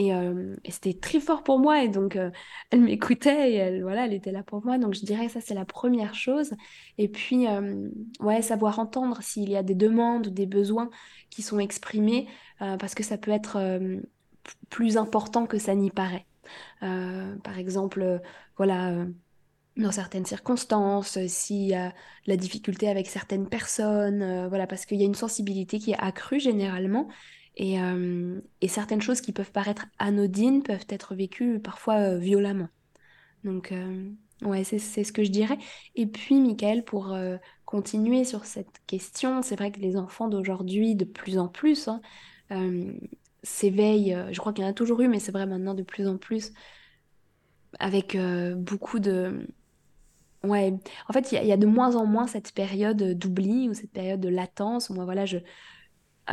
euh, et, c'était très fort pour moi. Et donc, euh, elle m'écoutait et elle, voilà, elle était là pour moi. Donc, je dirais que ça, c'est la première chose. Et puis, euh, ouais, savoir entendre s'il y a des demandes ou des besoins qui sont exprimés, parce que ça peut être plus important que ça n'y paraît. par exemple, voilà dans certaines circonstances, s'il y a la difficulté avec certaines personnes, voilà, parce qu'il y a une sensibilité qui est accrue généralement, euh, et, certaines choses qui peuvent paraître anodines peuvent être vécues parfois euh, violemment. Donc, euh, ouais, c'est ce que je dirais. Et puis, Michael, pour continuer sur cette question, c'est vrai que les enfants d'aujourd'hui, de plus en plus, hein, s'éveillent. Je crois qu'il y en a toujours eu, mais c'est vrai maintenant de plus en plus, avec beaucoup de. Ouais, en fait, il y, a de moins en moins cette période d'oubli ou cette période de latence. Moi, voilà, je,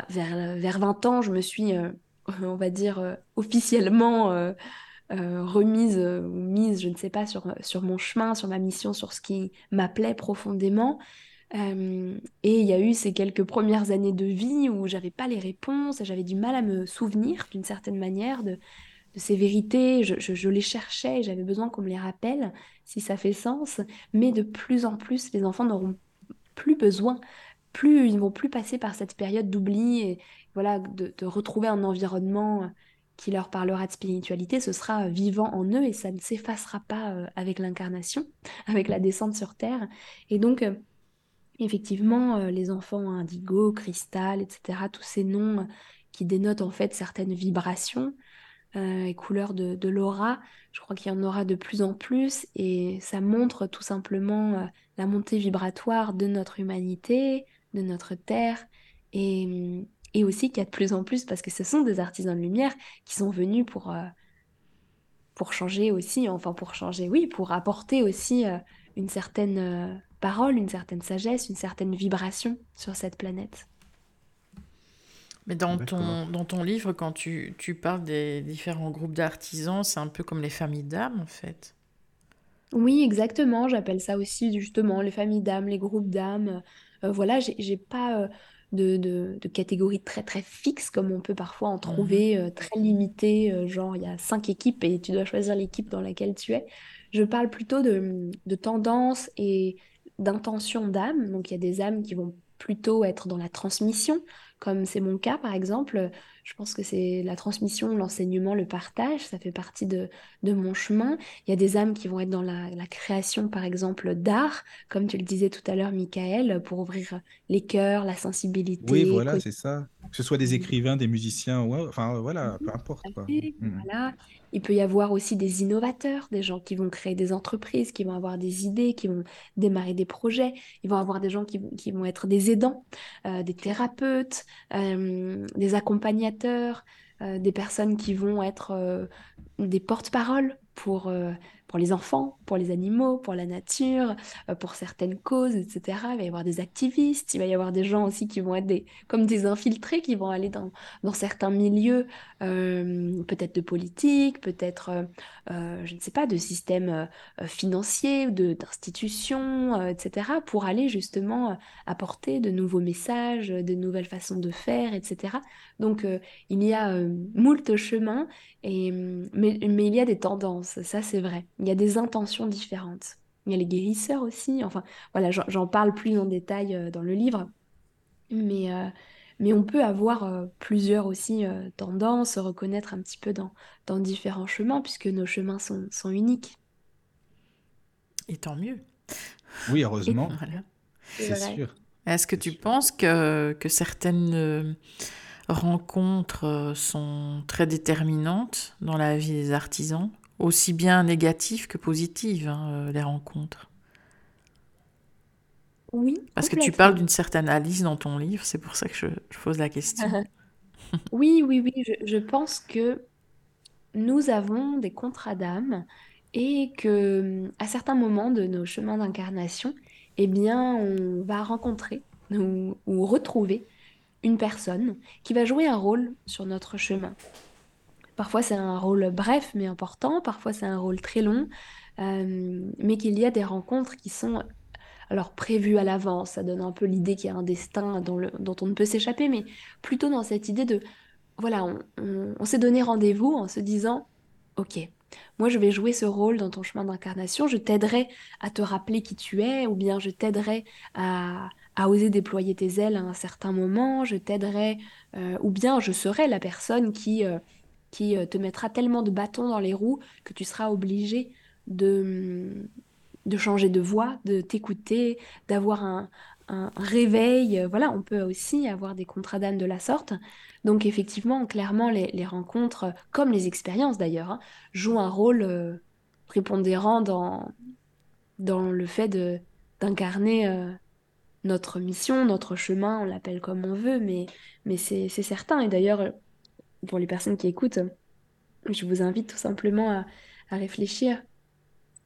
vers, vers 20 ans, je me suis, euh, on va dire, euh, officiellement euh, remise ou mise, je ne sais pas, sur, sur mon chemin, sur ma mission, sur ce qui m'appelait profondément. et il y a eu ces quelques premières années de vie où j'avais pas les réponses, j'avais du mal à me souvenir d'une certaine manière de, ces vérités. Je, les cherchais, j'avais besoin qu'on me les rappelle, si ça fait sens. Mais de plus en plus, les enfants n'auront plus besoin, plus ils vont plus passer par cette période d'oubli et voilà de, retrouver un environnement qui leur parlera de spiritualité, ce sera vivant en eux et ça ne s'effacera pas euh, avec l'incarnation, avec la descente sur Terre. Et donc, euh, effectivement, euh, les enfants indigo, cristal, etc., tous ces noms qui dénotent en fait certaines vibrations et couleurs de, de l'aura, je crois qu'il y en aura de plus en plus et ça montre tout simplement la montée vibratoire de notre humanité, de notre Terre et et aussi qu'il y a de plus en plus, parce que ce sont des artisans de lumière qui sont venus pour, euh, pour changer aussi, enfin pour changer, oui, pour apporter aussi euh, une certaine euh, parole, une certaine sagesse, une certaine vibration sur cette planète. Mais dans ton, dans ton livre, quand tu, tu parles des différents groupes d'artisans, c'est un peu comme les familles d'âmes, en fait. Oui, exactement. J'appelle ça aussi justement les familles d'âmes, les groupes d'âmes. Voilà, j'ai pas de, de, catégories très très fixes, comme on peut parfois en mmh trouver, euh, très limitées, euh, genre il y a cinq équipes et tu dois choisir l'équipe dans laquelle tu es. Je parle plutôt de, de tendance et d'intention d'âme. Donc il y a des âmes qui vont plutôt être dans la transmission, comme c'est mon cas par exemple. Je pense que c'est la transmission, l'enseignement, le partage, ça fait partie de, de, mon chemin. Il y a des âmes qui vont être dans la, création, par exemple, d'art, comme tu le disais tout à l'heure, Michael, pour ouvrir les cœurs, la sensibilité. Oui, voilà, c'est ça. Que ce soit des écrivains, des musiciens, enfin voilà, peu importe. Mmh, mmh. Il peut y avoir aussi des innovateurs, des gens qui vont créer des entreprises, qui vont avoir des idées, qui vont démarrer des projets. Il vont avoir des gens qui, qui vont être des aidants, euh, des thérapeutes, euh, des accompagnateurs, euh, des personnes qui vont être des porte-paroles pour pour les enfants, pour les animaux, pour la nature, euh, pour certaines causes, etc. Il va y avoir des activistes, il va y avoir des gens aussi qui vont être des, comme des infiltrés, qui vont aller dans, dans certains milieux, euh, peut-être de politique, peut-être, euh, je ne sais pas, de systèmes financiers, d'institutions, etc., pour aller justement apporter de nouveaux messages, de nouvelles façons de faire, etc. Donc, il y a moult chemins, et, mais, mais il y a des tendances, ça c'est vrai il y a des intentions différentes. Il y a les guérisseurs aussi. Enfin, voilà, j'en parle plus en détail euh, dans le livre. Mais, euh, mais on peut avoir euh, plusieurs aussi tendances, se reconnaître un petit peu dans, dans différents chemins, puisque nos chemins sont, sont uniques. Et tant mieux. Oui, heureusement. C'est sûr. Est-ce que tu penses que, que certaines rencontres sont très déterminantes dans la vie des artisans aussi bien négatives que positives, hein, euh, les rencontres. Oui. Parce que tu parles d'une certaine Alice dans ton livre, c'est pour ça que je, pose la question. oui, oui, oui, je, pense que nous avons des contrats d'âme et que à certains moments de nos chemins d'incarnation, eh bien, on va rencontrer ou retrouver une personne qui va jouer un rôle sur notre chemin. Parfois, c'est un rôle bref mais important, parfois, c'est un rôle très long, euh, mais qu'il y a des rencontres qui sont alors prévues à l'avance. Ça donne un peu l'idée qu'il y a un destin dont, dont on ne peut s'échapper, mais plutôt dans cette idée de, voilà, on, s'est donné rendez-vous en se disant, OK, moi, je vais jouer ce rôle dans ton chemin d'incarnation. Je t'aiderai à te rappeler qui tu es, ou bien je t'aiderai à, oser déployer tes ailes à un certain moment. Je t'aiderai, euh, ou bien je serai la personne qui, euh, qui euh, te mettra tellement de bâtons dans les roues que tu seras obligé de, de changer de voix, de t'écouter, d'avoir un, réveil. Voilà, on peut aussi avoir des contrats d'âme de la sorte. Donc effectivement, clairement, les, rencontres, comme les expériences d'ailleurs, hein, jouent un rôle prépondérant dans, dans le fait d'incarner notre mission, notre chemin, on l'appelle comme on veut, mais, c'est, certain. Et d'ailleurs, pour les personnes qui écoutent, je vous invite tout simplement à, réfléchir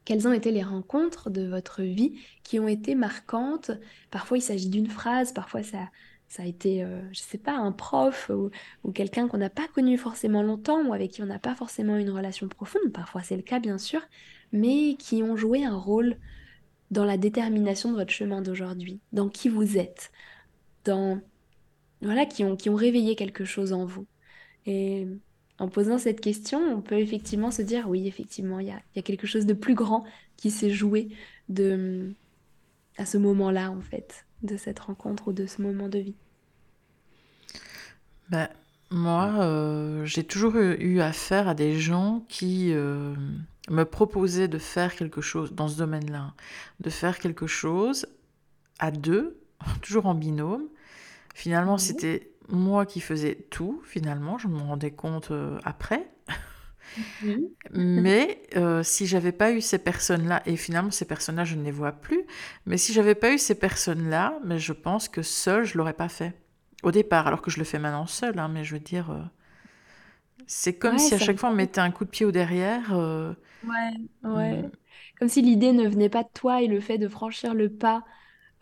quelles ont été les rencontres de votre vie qui ont été marquantes? Parfois, il s'agit d'une phrase, parfois ça, a été, euh, je ne sais pas, un prof ou, quelqu'un qu'on n'a pas connu forcément longtemps ou avec qui on n'a pas forcément une relation profonde. Parfois, c'est le cas, bien sûr, mais qui ont joué un rôle dans la détermination de votre chemin d'aujourd'hui, dans qui vous êtes, dans voilà, qui ont, qui ont réveillé quelque chose en vous. Et en posant cette question, on peut effectivement se dire, oui, effectivement, il y a, y a quelque chose de plus grand qui s'est joué de, à ce moment-là, en fait, de cette rencontre ou de ce moment de vie. Ben, moi, euh, j'ai toujours eu, eu affaire à des gens qui euh, me proposaient de faire quelque chose dans ce domaine-là, de faire quelque chose à deux, toujours en binôme. Finalement, Mhm. c'était moi qui faisais tout, finalement, je me rendais compte euh, après. Oui. Mais si j'avais pas eu ces personnes-là, et finalement ces personnes-là, je ne les vois plus, mais si j'avais pas eu ces personnes-là, mais je pense que seule, je l'aurais pas fait. Au départ, alors que je le fais maintenant seule, hein, mais je veux dire, euh, c'est comme Ouais, si à chaque fois on me mettait un coup de pied au derrière. euh, Ouais, ouais. mm, Comme si l'idée ne venait pas de toi et le fait de franchir le pas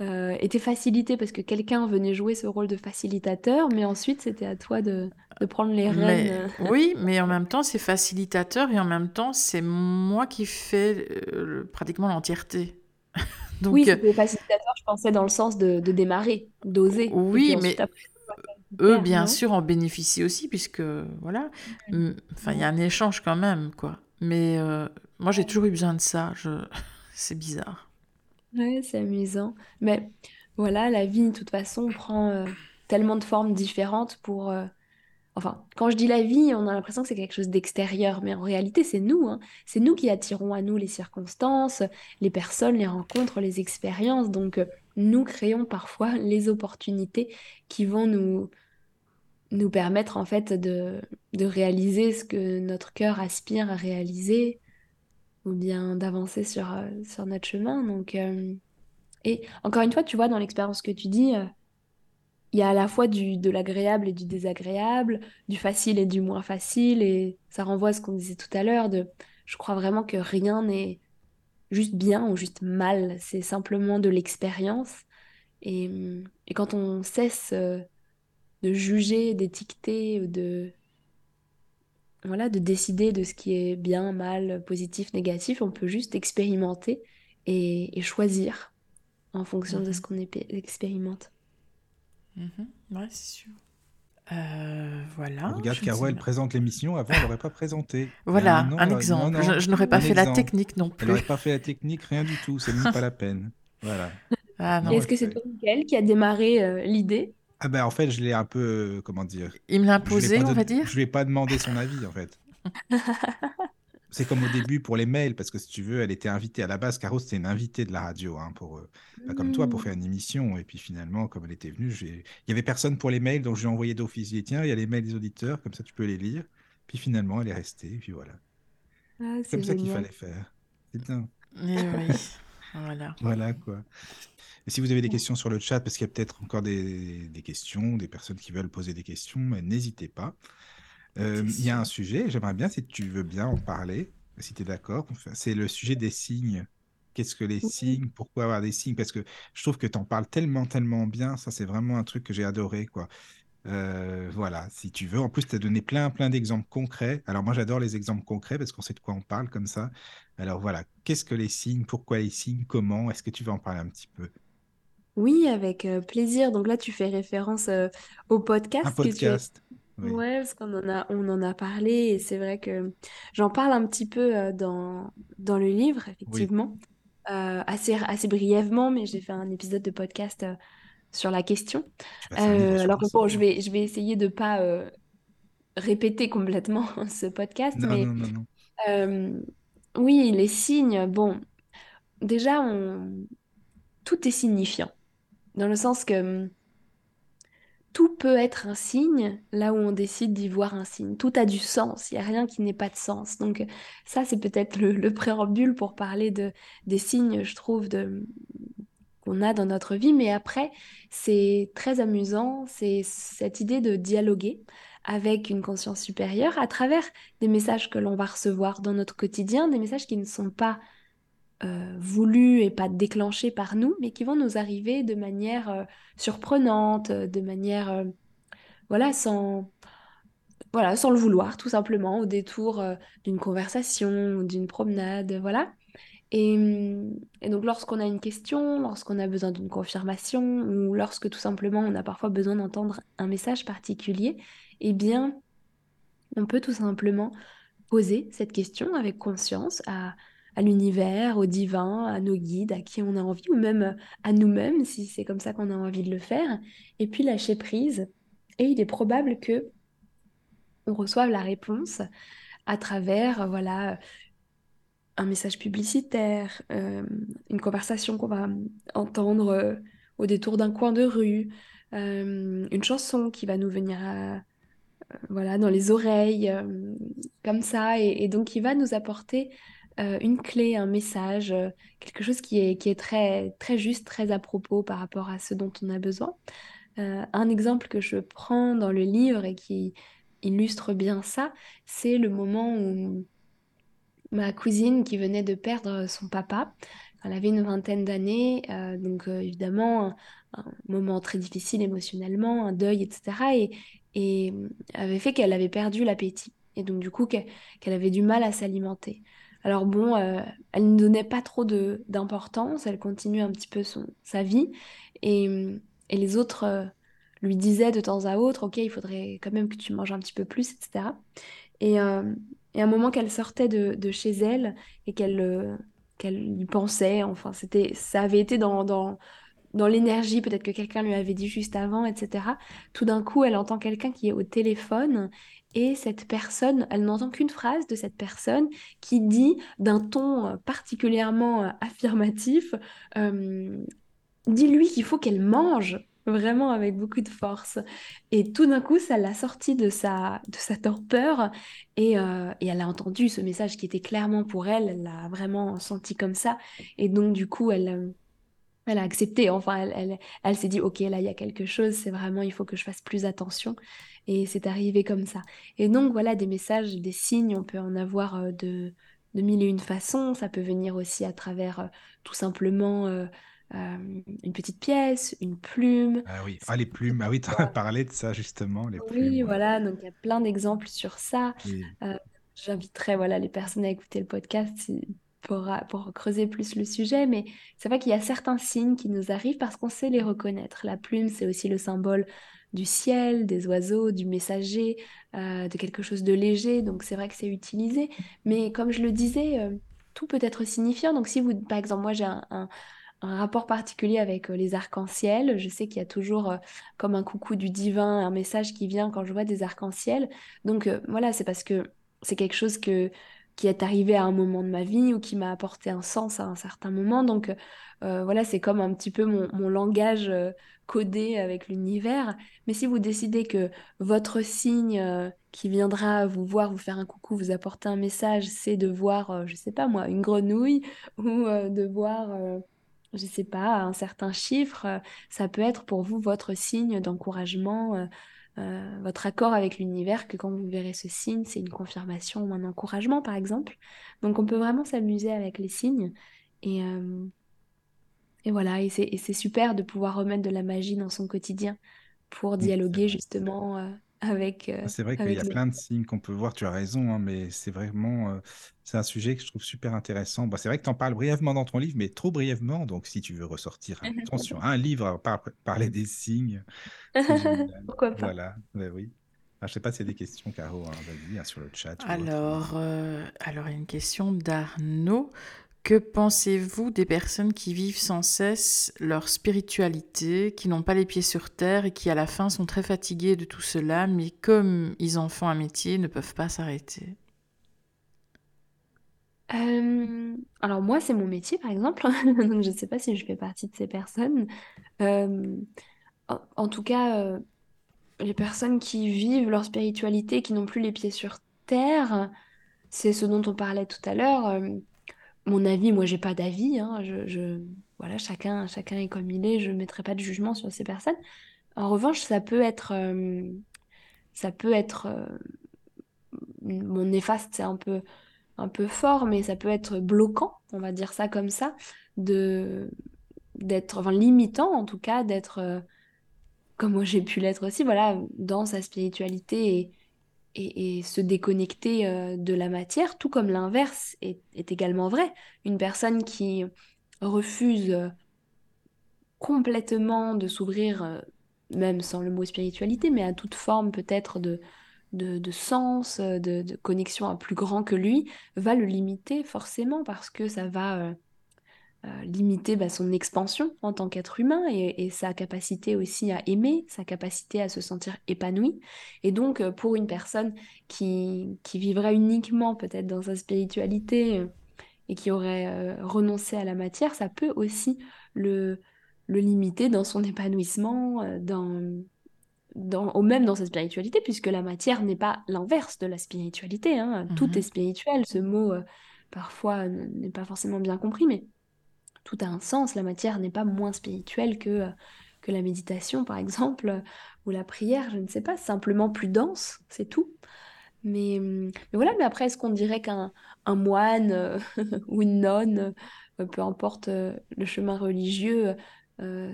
euh, était facilité parce que quelqu'un venait jouer ce rôle de facilitateur, mais ensuite c'était à toi de, de prendre les rênes. mais oui, mais en même temps, c'est facilitateur et en même temps, c'est moi qui fais pratiquement l'entièreté. Oui, Donc, euh, c'était facilitateur, je pensais dans le sens de, de démarrer, d'oser. Oui, mais après, eux, bien sûr, en bénéficient aussi, puisque voilà, enfin, il y a un échange quand même, quoi. Mais euh, moi, j'ai toujours eu besoin de ça. Je... C'est bizarre. Ouais, c'est amusant. Mais voilà, la vie, de toute façon, prend euh, tellement de formes différentes pour... euh, Enfin, quand je dis la vie, on a l'impression que c'est quelque chose d'extérieur, mais en réalité, c'est nous, hein. C'est nous qui attirons à nous les circonstances, les personnes, les rencontres, les expériences. Donc, euh, nous créons parfois les opportunités qui vont nous, nous permettre, en fait, de, de réaliser ce que notre cœur aspire à réaliser, ou bien d'avancer sur, euh, sur notre chemin. Donc... euh, et encore une fois, tu vois, dans l'expérience que tu dis, il y a à la fois du, de l'agréable et du désagréable, du facile et du moins facile, et ça renvoie à ce qu'on disait tout à l'heure, de je crois vraiment que rien n'est juste bien ou juste mal, c'est simplement de l'expérience. Et, et quand on cesse euh, de juger, d'étiqueter, de, voilà, de décider de ce qui est bien, mal, positif, négatif, on peut juste expérimenter et, et choisir en fonction de ce Mhm. qu'on expérimente. Mhm. Ouais, c'est sûr. Euh, voilà. Regarde, ne Caro, elle présente l'émission. Avant, elle l'aurait pas présenté. Voilà, un non, exemple. Je, n'aurais pas fait la technique non Elle plus. n'aurait pas fait la technique, rien du tout. C'est même pas la peine. Voilà. Ah. Est-ce elle que c'est toi, Mickaël, qui a démarré euh, l'idée? Ah ben, en fait, je l'ai un peu, euh, comment dire, Il me l'a imposé, on va dire? je lui ai pas demandé son avis, en fait. C'est comme au début pour les mails, parce que si tu veux, elle était invitée à la base. Caro, c'était une invitée de la radio, hein, pour, euh, pas comme toi, pour Hmm. faire une émission. Et puis finalement, comme elle était venue, j'ai- il y avait personne pour les mails, donc je lui ai envoyé d'office. J'ai dit, tiens, il y a les mails des auditeurs, comme ça tu peux les lire. Puis finalement, elle est restée, et puis voilà. Ah, C'est comme ça qu'il fallait faire. C'est bien. Eh oui. Voilà. Voilà, quoi. Et si vous avez des questions sur le chat, parce qu'il y a peut-être encore des, des questions, des personnes qui veulent poser des questions, mais n'hésitez pas. Euh, Il y a un sujet, j'aimerais bien, si tu veux bien en parler, si tu es d'accord, c'est le sujet des signes. Qu'est-ce que les signes? Pourquoi avoir des signes? Parce que je trouve que tu en parles tellement, tellement bien. Ça, c'est vraiment un truc que j'ai adoré, quoi. Euh, voilà, si tu veux. En plus, tu as donné plein, plein d'exemples concrets. Alors, moi, j'adore les exemples concrets parce qu'on sait de quoi on parle comme ça. Alors, voilà, qu'est-ce que les signes? Pourquoi les signes? Comment? Est-ce que tu veux en parler un petit peu? Oui, avec euh, plaisir. Donc là, tu fais référence euh, au Un podcast que tu as podcast. Oui, Ouais, parce qu'on en a, on en a parlé et c'est vrai que j'en parle un petit peu euh, dans, dans le livre, oui. effectivement, Euh, assez, assez brièvement, mais j'ai fait un épisode de podcast euh, sur la question. Bah, c'est un livre Euh, sur alors bon, je vais, je vais essayer de pas euh, répéter complètement ce podcast, Non, mais non, non, non. euh, oui, les signes, bon, déjà, on... tout est signifiant, dans le sens que tout peut être un signe là où on décide d'y voir un signe. Tout a du sens, il n'y a rien qui n'ait pas de sens. Donc ça, c'est peut-être le, le préambule pour parler de, des signes, je trouve, qu'on a dans notre vie. Mais après, c'est très amusant, c'est cette idée de dialoguer avec une conscience supérieure à travers des messages que l'on va recevoir dans notre quotidien, des messages qui ne sont pas euh, voulus et pas déclenchés par nous, mais qui vont nous arriver de manière euh, surprenante, euh, de manière, voilà, sans, voilà, sans le vouloir, tout simplement, au détour d'une conversation ou d'une promenade, voilà. Et, et donc, lorsqu'on a une question, lorsqu'on a besoin d'une confirmation, ou lorsque tout simplement on a parfois besoin d'entendre un message particulier, eh bien, on peut tout simplement poser cette question avec conscience à, à l'univers, au divin, à nos guides, à qui on a envie, ou même à nous-mêmes, si c'est comme ça qu'on a envie de le faire, et puis lâcher prise. Et il est probable que on reçoive la réponse à travers, voilà, un message publicitaire, euh, une conversation qu'on va entendre euh, au détour d'un coin de rue, euh, une chanson qui va nous venir voilà, dans les oreilles, comme ça, et, donc qui va nous apporter une clé, un message, quelque chose qui est, qui est très, très juste, très à propos par rapport à ce dont on a besoin. un exemple que je prends dans le livre et qui illustre bien ça, c'est le moment où ma cousine qui venait de perdre son papa. Elle avait une vingtaine d'années, euh, donc euh, évidemment un, moment très difficile émotionnellement, un deuil, etc. Et, et avait fait qu'elle avait perdu l'appétit. Et donc du coup qu'elle avait du mal à s'alimenter. Alors bon, euh, elle ne donnait pas trop d'importance, elle continuait un petit peu son, sa vie. Et, et les autres lui disaient de temps à autre, ok, il faudrait quand même que tu manges un petit peu plus, etc. Et, et à un moment qu'elle sortait de, chez elle et qu'elle euh, qu'elle y pensait, enfin, c'était, ça avait été dans, dans, dans l'énergie, peut-être que quelqu'un lui avait dit juste avant, etc. Tout d'un coup, elle entend quelqu'un qui est au téléphone et cette personne, elle n'entend qu'une phrase de cette personne qui dit d'un ton euh, particulièrement euh, affirmatif, dis-lui qu'il faut qu'elle mange vraiment avec beaucoup de force. Et tout d'un coup, ça l'a sortie de sa, de sa torpeur et, euh, et, elle a entendu ce message qui était clairement pour elle, elle l'a vraiment senti comme ça. Et donc, du coup, elle, euh, elle a accepté, enfin, elle, elle, elle s'est dit, ok, là, il y a quelque chose, c'est vraiment, il faut que je fasse plus attention. Et c'est arrivé comme ça. Et donc, voilà, des messages, des signes, on peut en avoir euh, de, de mille et une façons. Ça peut venir aussi à travers tout simplement euh, une petite pièce, une plume. Ah oui, ah, les plumes, ah oui, tu as parlé de ça justement, les plumes. Oui, voilà, donc il y a plein d'exemples sur ça. Euh, j'inviterai voilà, les personnes à écouter le podcast pour, pour creuser plus le sujet, mais c'est vrai qu'il y a certains signes qui nous arrivent parce qu'on sait les reconnaître. La plume, c'est aussi le symbole du ciel, des oiseaux, du messager, euh, de quelque chose de léger, donc c'est vrai que c'est utilisé. Mais comme je le disais, tout peut être signifiant. Donc si vous, par exemple, moi j'ai un rapport particulier avec euh, les arcs-en-ciel. Je sais qu'il y a toujours euh, comme un coucou du divin, un message qui vient quand je vois des arcs-en-ciel. Donc euh, voilà, c'est parce que c'est quelque chose que, qui est arrivé à un moment de ma vie ou qui m'a apporté un sens à un certain moment. Donc voilà, c'est comme un petit peu mon, mon langage codé avec l'univers. Mais si vous décidez que votre signe qui viendra vous voir, vous faire un coucou, vous apporter un message, c'est de voir, je sais pas moi, une grenouille ou de voir je sais pas, un certain chiffre, euh, ça peut être pour vous votre signe d'encouragement, euh, euh, votre accord avec l'univers, que quand vous verrez ce signe, c'est une confirmation ou un encouragement, par exemple. Donc on peut vraiment s'amuser avec les signes. Et, et voilà, et c'est super de pouvoir remettre de la magie dans son quotidien pour dialoguer justement avec. Ah, c'est vrai qu'il y a plein de signes qu'on peut voir, tu as raison, hein, mais c'est vraiment euh, c'est un sujet que je trouve super intéressant. Bah, c'est vrai que tu en parles brièvement dans ton livre, mais trop brièvement. Donc, si tu veux ressortir, attention, un livre à parler des signes, Pourquoi pas Voilà, ben oui. Ah, je ne sais pas s'il y a des questions, Caro, hein, vas-y, hein, sur le chat. Alors, euh, alors, il y a une question d'Arnaud. Que pensez-vous des personnes qui vivent sans cesse leur spiritualité, qui n'ont pas les pieds sur terre et qui à la fin sont très fatiguées de tout cela, mais comme ils en font un métier, ne peuvent pas s'arrêter? Euh, alors moi, c'est mon métier, par exemple, je ne sais pas si je fais partie de ces personnes. Euh, en, tout cas, euh, les personnes qui vivent leur spiritualité, qui n'ont plus les pieds sur terre, c'est ce dont on parlait tout à l'heure mon avis, moi, j'ai pas d'avis. Hein, je, voilà, chacun, chacun est comme il est. Je ne mettrai pas de jugement sur ces personnes. En revanche, ça peut être, euh, ça peut être, euh, mon néfaste, c'est un peu, un peu fort, mais ça peut être bloquant, on va dire ça comme ça, de d'être, enfin limitant en tout cas, d'être, euh, comme moi j'ai pu l'être aussi, voilà, dans sa spiritualité et et, se déconnecter euh, de la matière, tout comme l'inverse est, également vrai. Une personne qui refuse euh, complètement de s'ouvrir, euh, même sans le mot spiritualité, mais à toute forme peut-être de, de, sens, de, connexion à plus grand que lui, va le limiter forcément parce que ça va euh, limiter bah, son expansion en tant qu'être humain et, sa capacité aussi à aimer, sa capacité à se sentir épanoui. Et donc, euh, pour une personne qui, qui vivrait uniquement peut-être dans sa spiritualité euh, et qui aurait renoncé à la matière, ça peut aussi le, le limiter dans son épanouissement, dans, dans, ou même dans sa spiritualité, puisque la matière n'est pas l'inverse de la spiritualité. Hein. Tout mhm. est spirituel. Ce mot, parfois, n'est pas forcément bien compris, mais tout a un sens. La matière n'est pas moins spirituelle que, euh, la méditation, par exemple, ou la prière, je ne sais pas, simplement plus dense, c'est tout. Mais, mais, voilà, mais après, est-ce qu'on dirait qu'un un moine euh, ou une nonne, euh, peu importe le chemin religieux,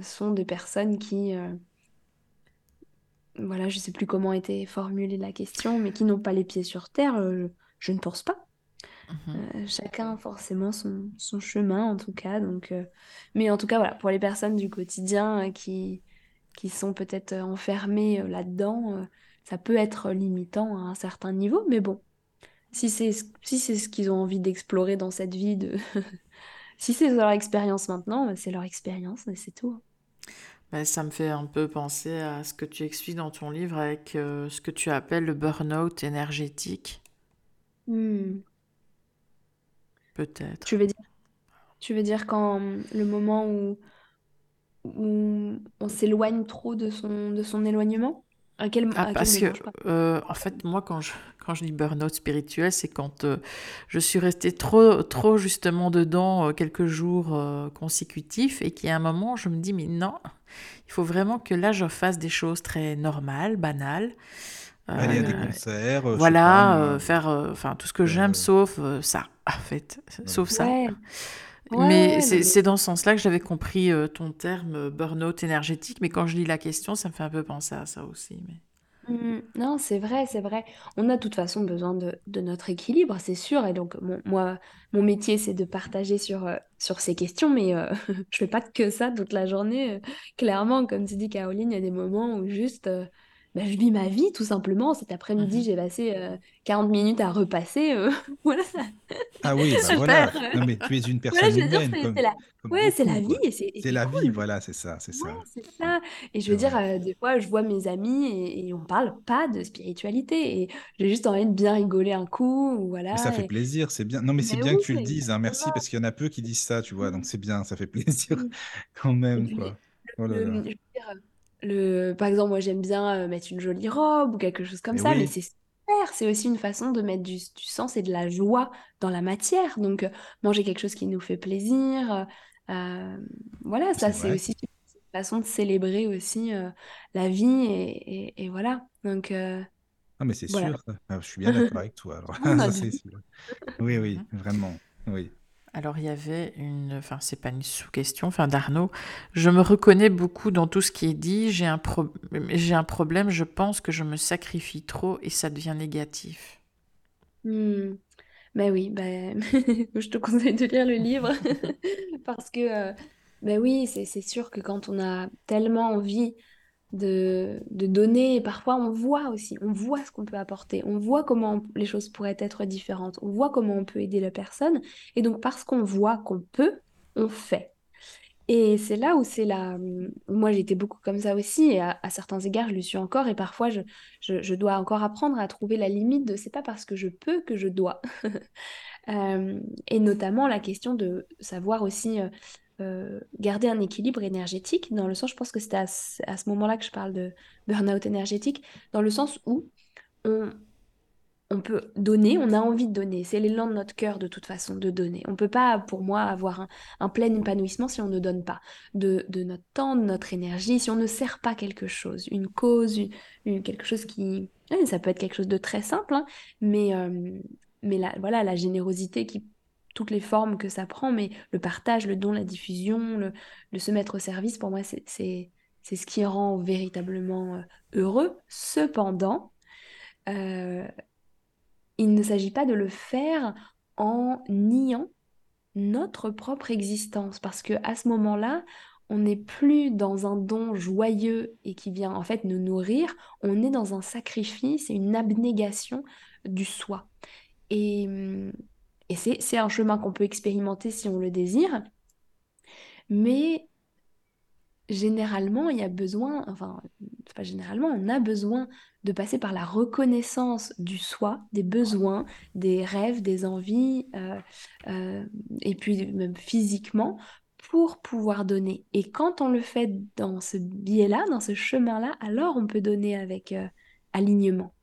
sont des personnes qui, voilà, je ne sais plus comment était formulée la question, mais qui n'ont pas les pieds sur terre, je ne pense pas. Euh, chacun forcément son, son, chemin en tout cas. Donc, euh, Mais en tout cas, voilà, pour les personnes du quotidien euh, qui, qui sont peut-être enfermées là-dedans, ça peut être limitant à un certain niveau. Mais bon, si c'est si c'est ce qu'ils ont envie d'explorer dans cette vie, de... si c'est leur expérience maintenant, bah, c'est leur expérience et c'est tout. Bah, ça me fait un peu penser à ce que tu expliques dans ton livre avec ce que tu appelles le burn-out énergétique. Hmm. Peut-être. Tu veux dire, tu veux dire quand le moment où, où on s'éloigne trop de son, de son éloignement? À quel, ah, parce que, euh, en fait, moi, quand je, quand je dis burn-out spirituel, c'est quand euh, je suis restée trop, trop justement dedans euh, quelques jours consécutifs et qu'il y a un moment, je me dis, mais non, il faut vraiment que là, je fasse des choses très normales, banales. Aller à des concerts. voilà, faire enfin tout ce que j'aime sauf ça en fait, sauf ça. mais c'est dans ce sens-là que j'avais compris euh, ton terme euh, burn-out énergétique, mais quand je lis la question, ça me fait un peu penser à ça aussi. Mais... Mmh, non, c'est vrai, c'est vrai. On a de toute façon besoin de, de notre équilibre, c'est sûr. Et donc, moi, mon métier, c'est de partager sur, euh, sur ces questions, mais je fais pas que ça toute la journée. Clairement, comme tu dis, Caroline, il y a des moments où juste bah, je vis ma vie tout simplement. Cet après-midi, mmh j'ai passé 40 minutes à repasser. voilà. Ah oui, bah voilà. Non, mais tu es une personne humaine. c'est la... ouais, c'est la vie. C'est la vie, voilà, c'est ça, c'est ça. c'est ça. Et je veux dire, des fois, je vois mes amis et, et on parle pas de spiritualité. Et j'ai juste envie de bien rigoler un coup. Voilà, ça fait plaisir, c'est bien. Non, mais c'est bien que tu le dises. Hein, merci, parce qu'il y en a peu qui disent ça, tu vois. Donc c'est bien, ça fait plaisir mmh. quand même. Quoi. Oh là là par exemple, moi j'aime bien euh, mettre une jolie robe ou quelque chose comme ça, mais c'est super, c'est aussi une façon de mettre du, sens et de la joie dans la matière. Donc, euh, manger quelque chose qui nous fait plaisir, euh, voilà, ça c'est aussi une façon de célébrer aussi la vie et, voilà. Donc, Ah, mais c'est sûr, ah, je suis bien d'accord avec toi. Alors, ça, sûr. Oui, oui, vraiment. Oui. Alors il y avait une, enfin c'est pas une sous-question, enfin d'Arnaud, je me reconnais beaucoup dans tout ce qui est dit, j'ai un, j'ai un problème, je pense que je me sacrifie trop et ça devient négatif. Hmm. Ben oui, ben je te conseille de lire le livre parce que, euh, ben oui, c'est sûr que quand on a tellement envie de, donner. Et parfois, on voit aussi, on voit ce qu'on peut apporter, on voit comment les choses pourraient être différentes, on voit comment on peut aider la personne. Et donc, parce qu'on voit qu'on peut, on fait. Et c'est là où c'est là. Moi, j'étais beaucoup comme ça aussi, et à, certains égards, je le suis encore. Et parfois, je, je, dois encore apprendre à trouver la limite de c'est pas parce que je peux que je dois. Euh, et notamment la question de savoir aussi euh, garder un équilibre énergétique, dans le sens, je pense que c'était à, ce moment-là que je parle de burn-out énergétique, dans le sens où on, on peut donner, on a envie de donner. C'est l'élan de notre cœur de toute façon de donner. On ne peut pas, pour moi, avoir un, plein épanouissement si on ne donne pas de, notre temps, de notre énergie, si on ne sert pas quelque chose, une cause, quelque chose qui... ça peut être quelque chose de très simple, hein, mais, euh, mais la, voilà, la générosité qui toutes les formes que ça prend, mais le partage, le don, la diffusion, le, se mettre au service, pour moi, c'est ce qui rend véritablement euh, heureux. Cependant, euh, il ne s'agit pas de le faire en niant notre propre existence, parce que à ce moment-là, on n'est plus dans un don joyeux et qui vient en fait nous nourrir, on est dans un sacrifice et une abnégation du soi. Et, et c'est un chemin qu'on peut expérimenter si on le désire, mais généralement, il y a besoin, enfin, pas généralement, on a besoin de passer par la reconnaissance du soi, des besoins, des rêves, des envies, euh, euh, et puis même physiquement, pour pouvoir donner. Et quand on le fait dans ce biais-là, dans ce chemin-là, alors on peut donner avec euh, alignement.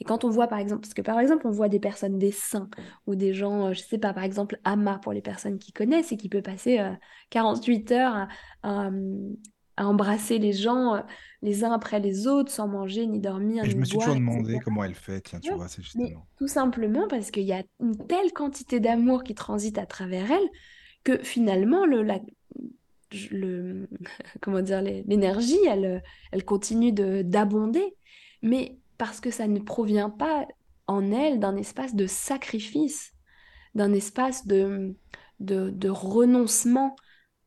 Et quand on voit par exemple, parce que par exemple on voit des personnes, des saints, ou des gens, je sais pas, par exemple Ama pour les personnes qui connaissent et qui peut passer 48 heures à, embrasser les gens les uns après les autres sans manger ni dormir. Et je ni me suis boire, toujours etc. demandé comment elle fait, tiens, tu Ouais, vois, c'est justement. tout simplement parce qu'il y a une telle quantité d'amour qui transite à travers elle que finalement, le, la- le, comment dire, l'énergie, elle, elle continue de, d'abonder. Mais parce que ça ne provient pas en elle d'un espace de sacrifice, d'un espace de, de, renoncement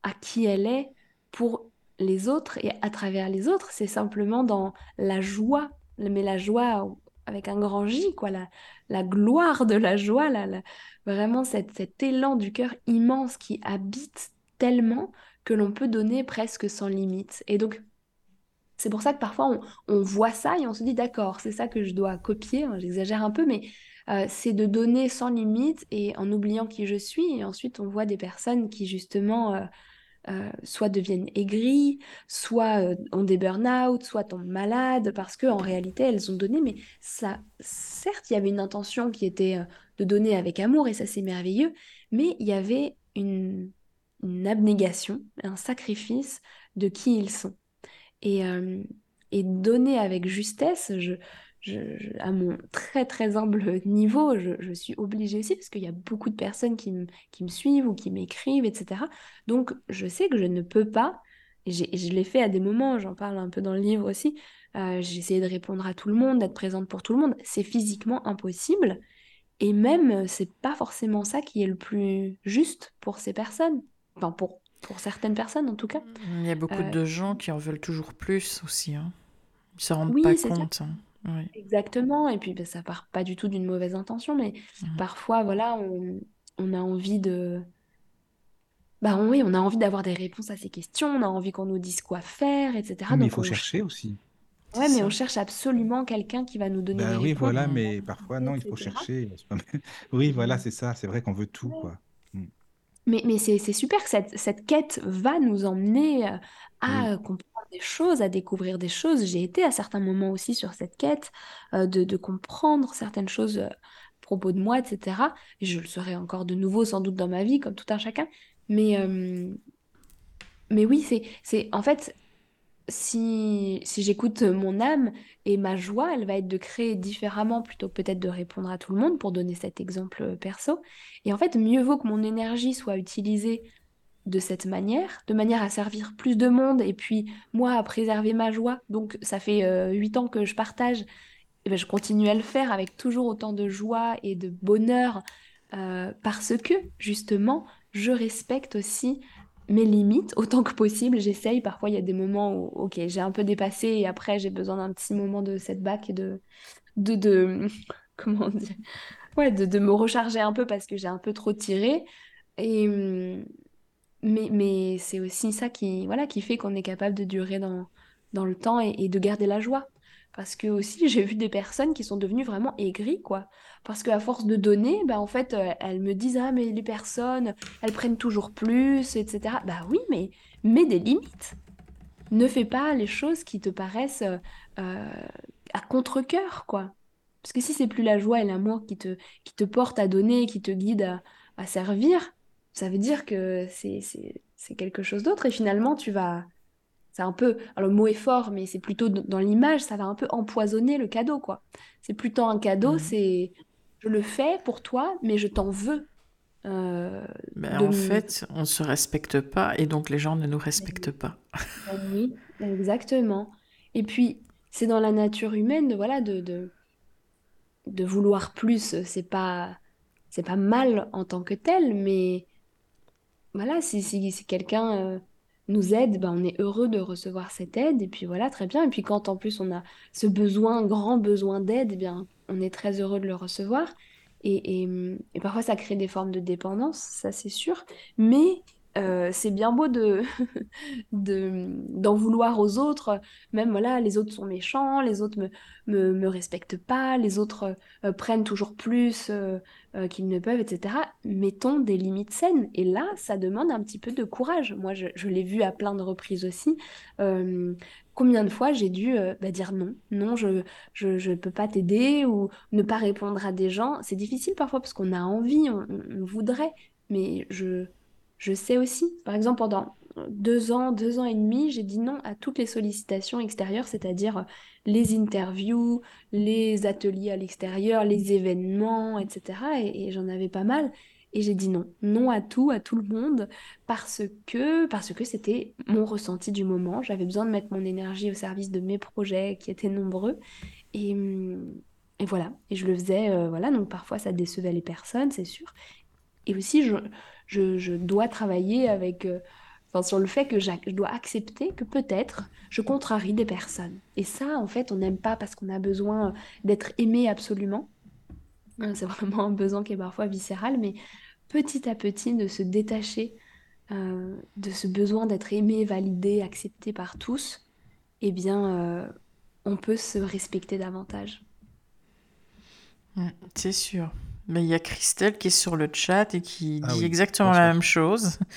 à qui elle est pour les autres et à travers les autres. C'est simplement dans la joie, mais la joie avec un grand J, quoi, la, la gloire de la joie, la, vraiment cet élan du cœur immense qui habite tellement que l'on peut donner presque sans limite. Et donc, c'est pour ça que parfois on, voit ça et on se dit d'accord, c'est ça que je dois copier, j'exagère un peu, mais euh, c'est de donner sans limite et en oubliant qui je suis. Et ensuite, on voit des personnes qui justement euh, euh, soit deviennent aigries, soit ont des burn-out, soit tombent malades parce qu'en réalité, elles ont donné. Mais ça, certes, il y avait une intention qui était de donner avec amour et ça, c'est merveilleux, mais il y avait une abnégation, un sacrifice de qui ils sont et, euh, et donner avec justesse, à mon très très humble niveau, je, suis obligée aussi parce qu'il y a beaucoup de personnes qui, me- suivent ou qui m'écrivent, etc. Donc je sais que je ne peux pas, et, je l'ai fait à des moments, j'en parle un peu dans le livre aussi, euh, j'ai essayé de répondre à tout le monde, d'être présente pour tout le monde, c'est physiquement impossible. Et même, c'est pas forcément ça qui est le plus juste pour ces personnes, enfin pour, pour certaines personnes en tout cas. Il y a beaucoup Euh, de gens qui en veulent toujours plus aussi. Hein. Ils se rendent oui, pas compte. hein. Oui. Exactement, et puis ben, ça part pas du tout d'une mauvaise intention, mais Mhm. parfois, voilà, on, on a envie de... Bah on- oui, on a envie d'avoir des réponses à ces questions, on a envie qu'on nous dise quoi faire, etc. Mais il faut on... chercher aussi. Ouais, mais on cherche absolument quelqu'un qui va nous donner Ben les oui, réponses, voilà, mais parfois, non, il faut etc. chercher. Oui, voilà, c'est ça. C'est vrai qu'on veut tout, Ouais. quoi. Mm. Mais, mais c'est super que cette, cette quête va nous emmener euh, à comprendre des choses, à découvrir des choses. J'ai été à certains moments aussi sur cette quête euh, de, de comprendre certaines choses euh, à propos de moi, etc. Et je le serai encore de nouveau sans doute dans ma vie, comme tout un chacun. Mais, euh, mais oui, c'est, c'est en fait, si, j'écoute mon âme et ma joie, elle va être de créer différemment plutôt que peut-être de répondre à tout le monde, pour donner cet exemple euh, perso. Et en fait, mieux vaut que mon énergie soit utilisée de cette manière, de manière à servir plus de monde et puis moi à préserver ma joie. Donc ça fait euh, huit ans que je partage, et ben, je continue à le faire avec toujours autant de joie et de bonheur euh, parce que justement je respecte aussi mes limites autant que possible. J'essaye, parfois il y a des moments où j'ai un peu dépassé et après j'ai besoin d'un petit moment de setback et de, de, de comment dire ouais, de, de me recharger un peu parce que j'ai un peu trop tiré. Et, hum, mais, mais c'est aussi ça qui, voilà, qui fait qu'on est capable de durer dans, dans le temps et, et de garder la joie. Parce que aussi, j'ai vu des personnes qui sont devenues vraiment aigries, quoi. Parce qu'à force de donner, bah, en fait, euh, elles me disent, ah, mais les personnes, elles prennent toujours plus, etc. Bah oui, mais mets des limites. Ne fais pas les choses qui te paraissent euh, euh, à contre-cœur, quoi. Parce que si c'est plus la joie et l'amour qui te, qui te portent à donner, qui te guident à, à servir, ça veut dire que c'est quelque chose d'autre. Et finalement, tu vas... C'est un peu... Alors, le mot est fort, mais c'est plutôt dans l'image, ça va un peu empoisonner le cadeau, quoi. C'est plutôt un cadeau, Mhm. c'est... Je le fais pour toi, mais je t'en veux. euh, de en fait, on ne se respecte pas et donc les gens ne nous respectent pas. Ben oui, exactement. Et puis, c'est dans la nature humaine de, voilà, de, de, de vouloir plus. C'est pas, c'est pas mal en tant que tel, mais voilà, si, si, si quelqu'un euh, nous aide, ben, on est heureux de recevoir cette aide, et puis voilà, très bien. Et puis quand en plus on a ce besoin, grand besoin d'aide, eh bien, on est très heureux de le recevoir. Et, parfois ça crée des formes de dépendance, ça c'est sûr. Mais euh, c'est bien beau de d'en vouloir aux autres. Même voilà, les autres sont méchants, les autres me, me, respectent pas, les autres euh, prennent toujours plus euh, qu'ils ne peuvent, etc. Mettons des limites saines. Et là, ça demande un petit peu de courage. Moi, je l'ai vu à plein de reprises aussi. Combien de fois j'ai dû bah, dire non, non, je ne je, je peux pas t'aider ou ne pas répondre à des gens. C'est difficile parfois parce qu'on a envie, on voudrait, mais je je sais aussi, par exemple, pendant deux ans, deux ans et demi, j'ai dit non à toutes les sollicitations extérieures, c'est-à-dire les interviews, les ateliers à l'extérieur, les événements, etc. Et, j'en avais pas mal. Et j'ai dit non, non à tout, à tout le monde, parce que parce que c'était mon ressenti du moment. J'avais besoin de mettre mon énergie au service de mes projets qui étaient nombreux. Et, et voilà, et je le faisais, euh, voilà, donc parfois ça décevait les personnes, c'est sûr. Et aussi, je, je, dois travailler avec, euh, enfin, sur le fait que je dois accepter que peut-être je contrarie des personnes. Et ça, en fait, on n'aime pas parce qu'on a besoin d'être aimé absolument. C'est vraiment un besoin qui est parfois viscéral, mais petit à petit de se détacher euh, de ce besoin d'être aimé, validé, accepté par tous, eh bien, euh, on peut se respecter davantage. Mmh, c'est sûr. Mais il y a Christelle qui est sur le chat et qui ah dit exactement la même chose.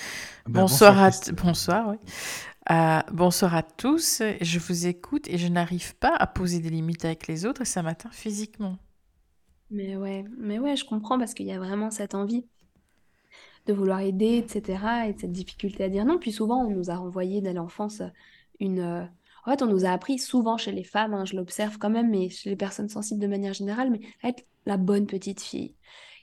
Ben, bonsoir, à bonsoir, oui. Euh, bonsoir à tous. Je vous écoute et je n'arrive pas à poser des limites avec les autres et ça m'atteint physiquement. Mais ouais, mais ouais, je comprends parce qu'il y a vraiment cette envie de vouloir aider, etc. Et cette difficulté à dire non. Puis souvent, on nous a renvoyé dès l'enfance une. Euh, en fait, on nous a appris souvent chez les femmes, hein, je l'observe quand même, mais chez les personnes sensibles de manière générale, mais être la bonne petite fille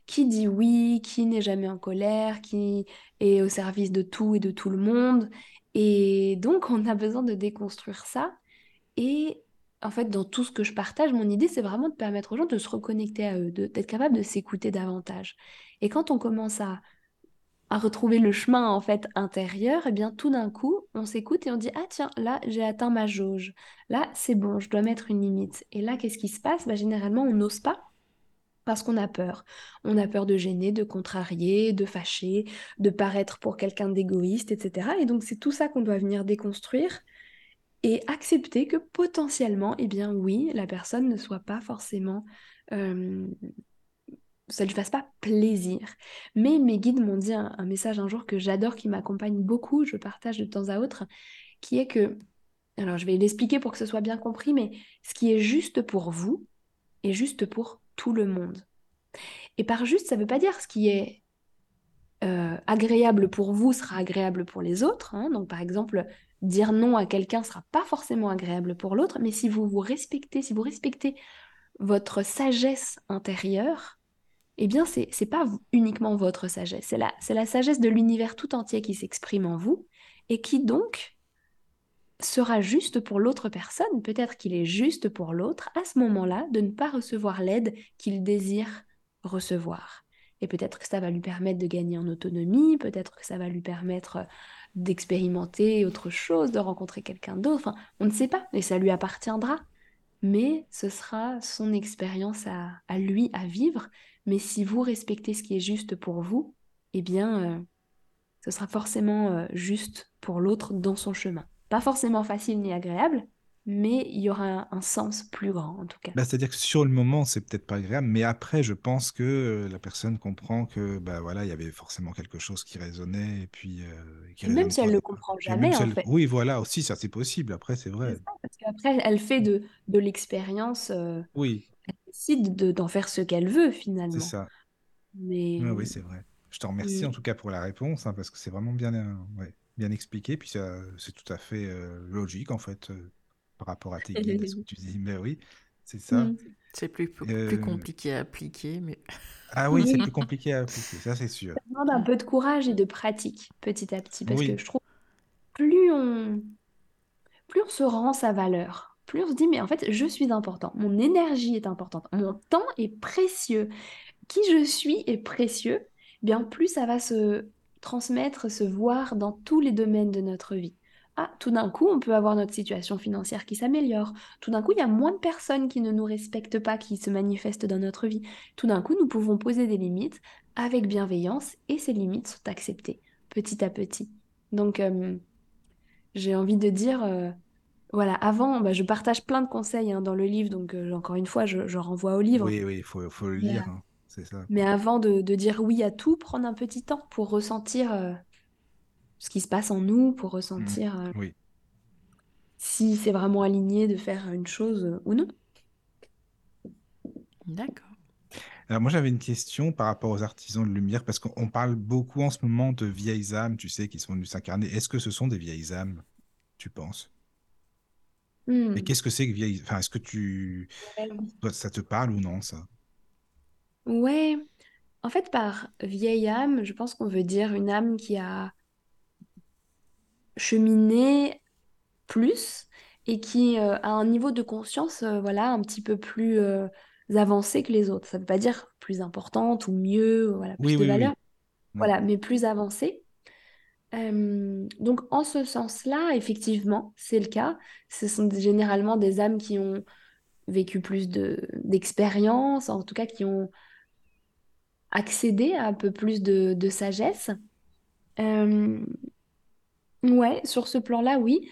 qui dit oui, qui n'est jamais en colère, qui est au service de tout et de tout le monde. Et donc, on a besoin de déconstruire ça. Et en fait, dans tout ce que je partage, mon idée, c'est vraiment de permettre aux gens de se reconnecter à eux, d'être capable de s'écouter davantage. Et quand on commence à, retrouver le chemin en fait intérieur, eh bien tout d'un coup, on s'écoute et on dit ah tiens là j'ai atteint ma jauge, là c'est bon, je dois mettre une limite. Et là qu'est-ce qui se passe? Bah, Généralement on n'ose pas parce qu'on a peur. On a peur de gêner, de contrarier, de fâcher, de paraître pour quelqu'un d'égoïste, etc. Et donc c'est tout ça qu'on doit venir déconstruire et accepter que potentiellement, eh bien oui, la personne ne soit pas forcément... Ça ne lui fasse pas plaisir. Mais mes guides m'ont dit un, message un jour que j'adore, qui m'accompagne beaucoup, je partage de temps à autre, qui est que, alors je vais l'expliquer pour que ce soit bien compris, mais ce qui est juste pour vous est juste pour tout le monde. Et par juste, ça ne veut pas dire ce qui est euh, agréable pour vous sera agréable pour les autres. Hein. Donc par exemple, dire non à quelqu'un sera pas forcément agréable pour l'autre, mais si vous vous respectez, si vous respectez votre sagesse intérieure, eh bien c'est n'est pas uniquement votre sagesse, c'est la, la sagesse de l'univers tout entier qui s'exprime en vous et qui donc sera juste pour l'autre personne, peut-être qu'il est juste pour l'autre, à ce moment-là, de ne pas recevoir l'aide qu'il désire recevoir. Et peut-être que ça va lui permettre de gagner en autonomie, peut-être que ça va lui permettre d'expérimenter autre chose, de rencontrer quelqu'un d'autre, enfin, on ne sait pas, et ça lui appartiendra. Mais ce sera son expérience à, lui à vivre. Mais si vous respectez ce qui est juste pour vous, eh bien, euh, ce sera forcément euh, juste pour l'autre dans son chemin. Pas forcément facile ni agréable, mais il y aura un, sens plus grand en tout cas. Bah, c'est-à-dire que sur le moment, c'est peut-être pas agréable, mais après, je pense que euh, la personne comprend que bah voilà, il y avait forcément quelque chose qui résonnait et puis euh, même si elle ne le comprend jamais en fait. Oui, voilà, aussi ça c'est possible. Après, c'est vrai. parce qu'après, elle fait de, de l'expérience. Euh, oui. Elle décide d'en faire ce qu'elle veut finalement. C'est ça. Mais... oui, c'est vrai. Je te remercie en tout cas pour la réponse, hein, parce que c'est vraiment bien. Ouais bien expliqué, puis c'est tout à fait logique en fait par rapport à tes guides, que tu dis. Mais oui, c'est ça. Mmh. C'est plus, plus euh, compliqué à appliquer, mais. Ah oui, c'est plus compliqué à appliquer, ça c'est sûr. Ça demande un peu de courage et de pratique petit à petit, parce que je trouve plus on plus on se rend sa valeur, plus on se dit mais en fait je suis important, mon énergie est importante, mon temps est précieux, qui je suis est précieux, bien plus ça va se transmettre, se voir dans tous les domaines de notre vie. Ah, tout d'un coup, on peut avoir notre situation financière qui s'améliore. Tout d'un coup, il y a moins de personnes qui ne nous respectent pas, qui se manifestent dans notre vie. Tout d'un coup, nous pouvons poser des limites avec bienveillance et ces limites sont acceptées petit à petit. Donc, euh, j'ai envie de dire, euh, voilà, avant, bah, je partage plein de conseils hein, dans le livre, donc euh, encore une fois, je, renvoie au livre. Oui, oui, il faut, faut, le lire, hein, c'est ça. Mais avant de, dire oui à tout, prendre un petit temps pour ressentir ce qui se passe en nous, pour ressentir mmh. oui. si c'est vraiment aligné de faire une chose ou non. D'accord. Alors moi j'avais une question par rapport aux artisans de lumière, parce qu'on parle beaucoup en ce moment de vieilles âmes, tu sais, qui sont venues s'incarner. Est-ce que ce sont des vieilles âmes, tu penses? Et hmm. qu'est-ce que c'est que vieilles... Enfin, est-ce que tu... Ça te parle ou non, ça? Ouais. En fait, par vieille âme, je pense qu'on veut dire une âme qui a cheminé plus et qui euh, a un niveau de conscience, euh, voilà, un petit peu plus... Euh, avancées que les autres. Ça ne veut pas dire plus importante ou mieux, voilà, plus de valeur. Voilà, mais plus avancée. donc en ce sens-là, effectivement, c'est le cas. Ce sont généralement des âmes qui ont vécu plus de d'expérience, en tout cas qui ont accédé à un peu plus de, de sagesse. Ouais, sur ce plan-là, oui.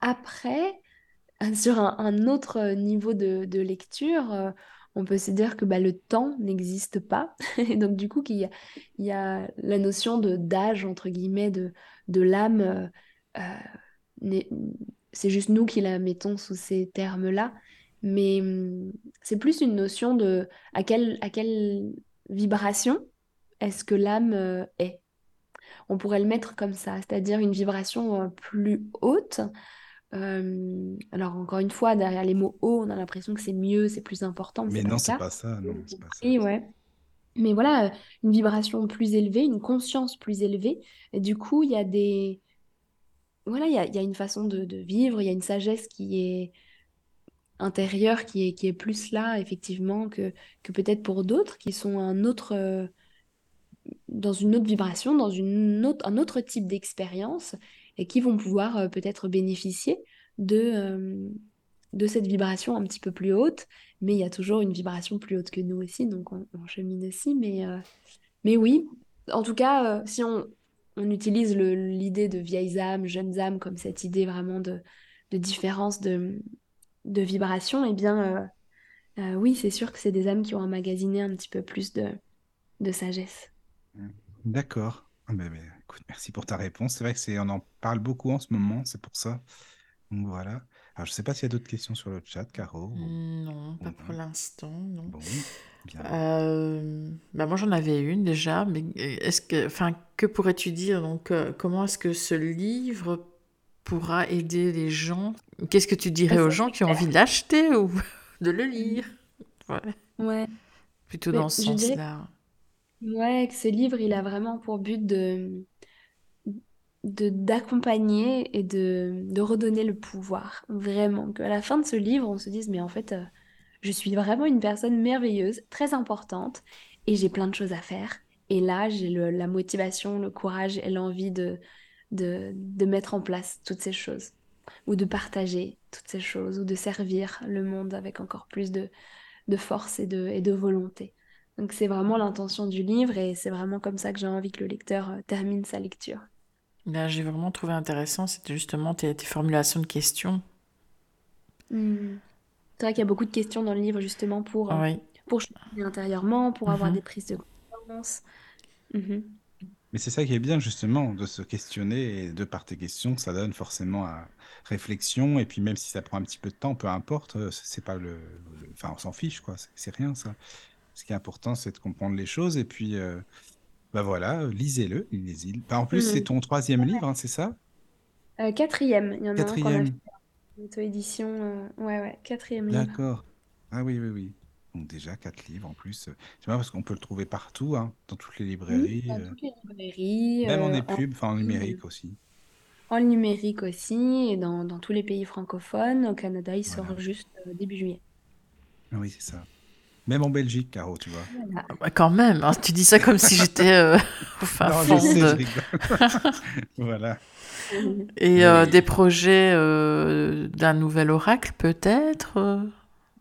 Après, sur un, autre niveau de, lecture, on peut se dire que bah, le temps n'existe pas. Et donc, du coup, il y a, la notion d'âge, entre guillemets, de, de l'âme. Euh, euh, c'est juste nous qui la mettons sous ces termes-là. Mais hum, c'est plus une notion de à quelle, à quelle vibration est-ce que l'âme euh, est? On pourrait le mettre comme ça, c'est-à-dire une vibration plus haute euh, alors encore une fois, derrière les mots haut, on a l'impression que c'est mieux, c'est plus important, mais, non, c'est pas ça, non, c'est pas ça. Et ouais. Mais voilà, une vibration plus élevée, une conscience plus élevée. Et du coup, il y a des... Voilà, il y a, y a une façon de, de vivre, il y a une sagesse qui est intérieure, qui est, qui est plus là, effectivement, que, que peut-être pour d'autres, qui sont un autre... dans une autre vibration, dans un autre type d'expérience et qui vont pouvoir euh, peut-être bénéficier de, euh, de cette vibration un petit peu plus haute. Mais il y a toujours une vibration plus haute que nous aussi, donc on, chemine aussi. Mais, euh, mais oui, en tout cas, si on, on utilise l'idée de vieilles âmes, jeunes âmes, comme cette idée vraiment de, différence de, vibration, eh bien, oui, c'est sûr que c'est des âmes qui ont emmagasiné un petit peu plus de sagesse. D'accord. Ah, mais, merci pour ta réponse. C'est vrai que c'est, on en parle beaucoup en ce moment, c'est pour ça. Donc voilà. Alors, je ne sais pas s'il y a d'autres questions sur le chat, Caro. Non, pas pour l'instant, non. Bon, euh, bah moi, j'en avais une déjà, mais est-ce que, enfin, que pourrais-tu dire? Donc euh, Comment est-ce que ce livre pourra aider les gens? Qu'est-ce que tu dirais aux gens qui ont envie de l'acheter ou de le lire? Ouais. Ouais. Plutôt dans ce sens-là. Ouais, que ce livre, il a vraiment pour but de d'accompagner et de, de redonner le pouvoir. Vraiment. Qu'à la fin de ce livre, on se dise, mais en fait, euh, je suis vraiment une personne merveilleuse, très importante, et j'ai plein de choses à faire. Et là, j'ai la motivation, le courage et l'envie de, de, mettre en place toutes ces choses, ou de partager toutes ces choses, ou de servir le monde avec encore plus de, de force et de, et de volonté. Donc c'est vraiment l'intention du livre et c'est vraiment comme ça que j'ai envie que le lecteur euh, termine sa lecture. Là, j'ai vraiment trouvé intéressant, c'était justement tes, formulations de questions. Hmm. C'est vrai qu'il y a beaucoup de questions dans le livre justement pour, euh, pour changer intérieurement, pour avoir mhm. des prises de conscience. Mhm. Mais c'est ça qui est bien justement de se questionner et de par tes questions, ça donne forcément à réflexion et puis même si ça prend un petit peu de temps, peu importe, euh, c'est pas le, enfin on s'en fiche quoi, c'est rien ça. Ce qui est important, c'est de comprendre les choses. Et puis, euh, bah voilà, lisez-le, lisez bah, en plus, c'est mmh. ton troisième livre, hein, c'est ça? Euh, Quatrième. Il y en a quatrième. un qu'on auto-édition. Euh, ouais, ouais, quatrième livre. D'accord. Ah oui, oui, oui. Donc déjà, quatre livres en plus. C'est vrai parce qu'on peut le trouver partout, hein, dans toutes les librairies. dans toutes les librairies. Même en enfin en numérique aussi. En numérique aussi, et dans, dans tous les pays francophones. Au Canada, il sort juste début juillet. Ah oui, c'est ça. Même en Belgique, Caro, tu vois. Voilà. Bah, quand même, hein, tu dis ça comme si j'étais euh, au fin non, fond je sais, de- je rigole. voilà. Et euh, Oui. des projets euh, d'un nouvel oracle, peut-être euh?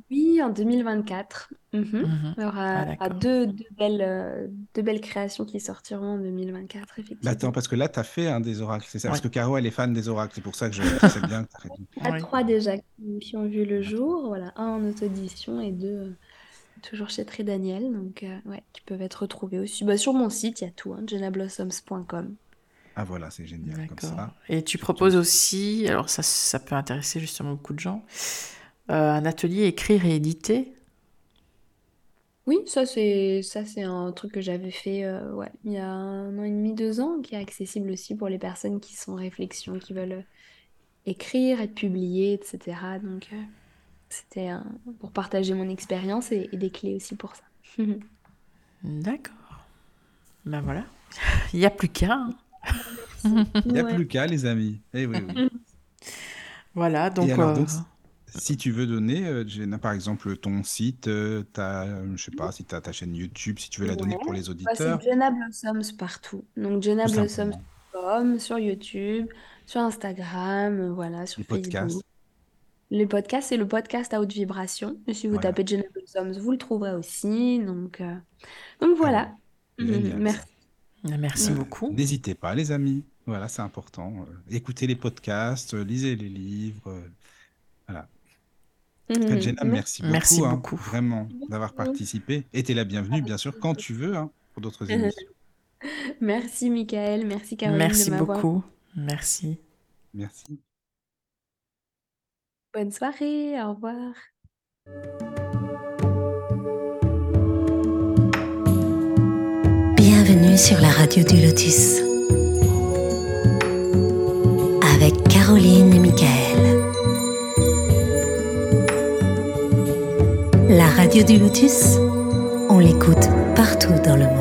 Oui, en 2024. Mhm. Mhm. Il y aura Ah, d'accord. deux, deux belles, deux belles créations qui sortiront en 2024, Mais effectivement. attends, parce que là, tu as fait un des oracles, c'est ça? Parce que Caro, elle est fan des oracles, c'est pour ça que je sais bien que tu as Il y en a Oui. trois déjà qui, qui ont vu le jour. Voilà, un en auto-édition et deux euh, toujours chez Très Daniel. Donc, euh, ouais, qui peuvent être retrouvés aussi. Bah, sur mon site, il y a tout, hein, jennablossoms.com. Ah voilà, c'est génial comme ça. Et tu proposes aussi, alors ça, ça peut intéresser justement beaucoup de gens, euh, un atelier écrire et éditer? Oui, ça c'est ça c'est un truc que j'avais fait euh, ouais, il y a un an et demi, deux ans, qui est accessible aussi pour les personnes qui sont en réflexion, qui veulent écrire, être publiées, etc. Donc euh, c'était un- pour partager mon expérience et, et des clés aussi pour ça. D'accord. Ben voilà. Il n'y a plus qu'à. hein. Il n'y a Ouais. plus qu'à, les amis. Eh oui, oui. Voilà, donc, alors, euh, donc, Si tu veux donner, euh, Jenna, par exemple, ton site, euh, ta, euh, je sais pas, si tu as ta chaîne YouTube, si tu veux la donner pour les Ouais, auditeurs. c'est Jenna Blossoms partout. Donc Jenna Blossoms sur YouTube, sur Instagram, voilà, sur Les podcasts. Les podcasts, c'est le podcast à haute vibration. Et si vous Voilà. tapez Jenna Blossoms, vous le trouverez aussi. Donc, euh, donc voilà. Génial, Mhm, Merci. merci Euh, beaucoup. N'hésitez pas, les amis. Voilà, c'est important. Euh, écoutez les podcasts, euh, lisez les livres. voilà. Mhm. Jenna, merci beaucoup, Merci hein, beaucoup. vraiment d'avoir participé. Et tu es la bienvenue, bien sûr, quand tu veux, hein, pour d'autres émissions. Merci, Michael. Merci, Caroline, Merci de beaucoup. Merci. Merci. Bonne soirée. Au revoir. Bienvenue sur la radio du Lotus. Avec Caroline et Michael. La radio du Lotus, on l'écoute partout dans le monde.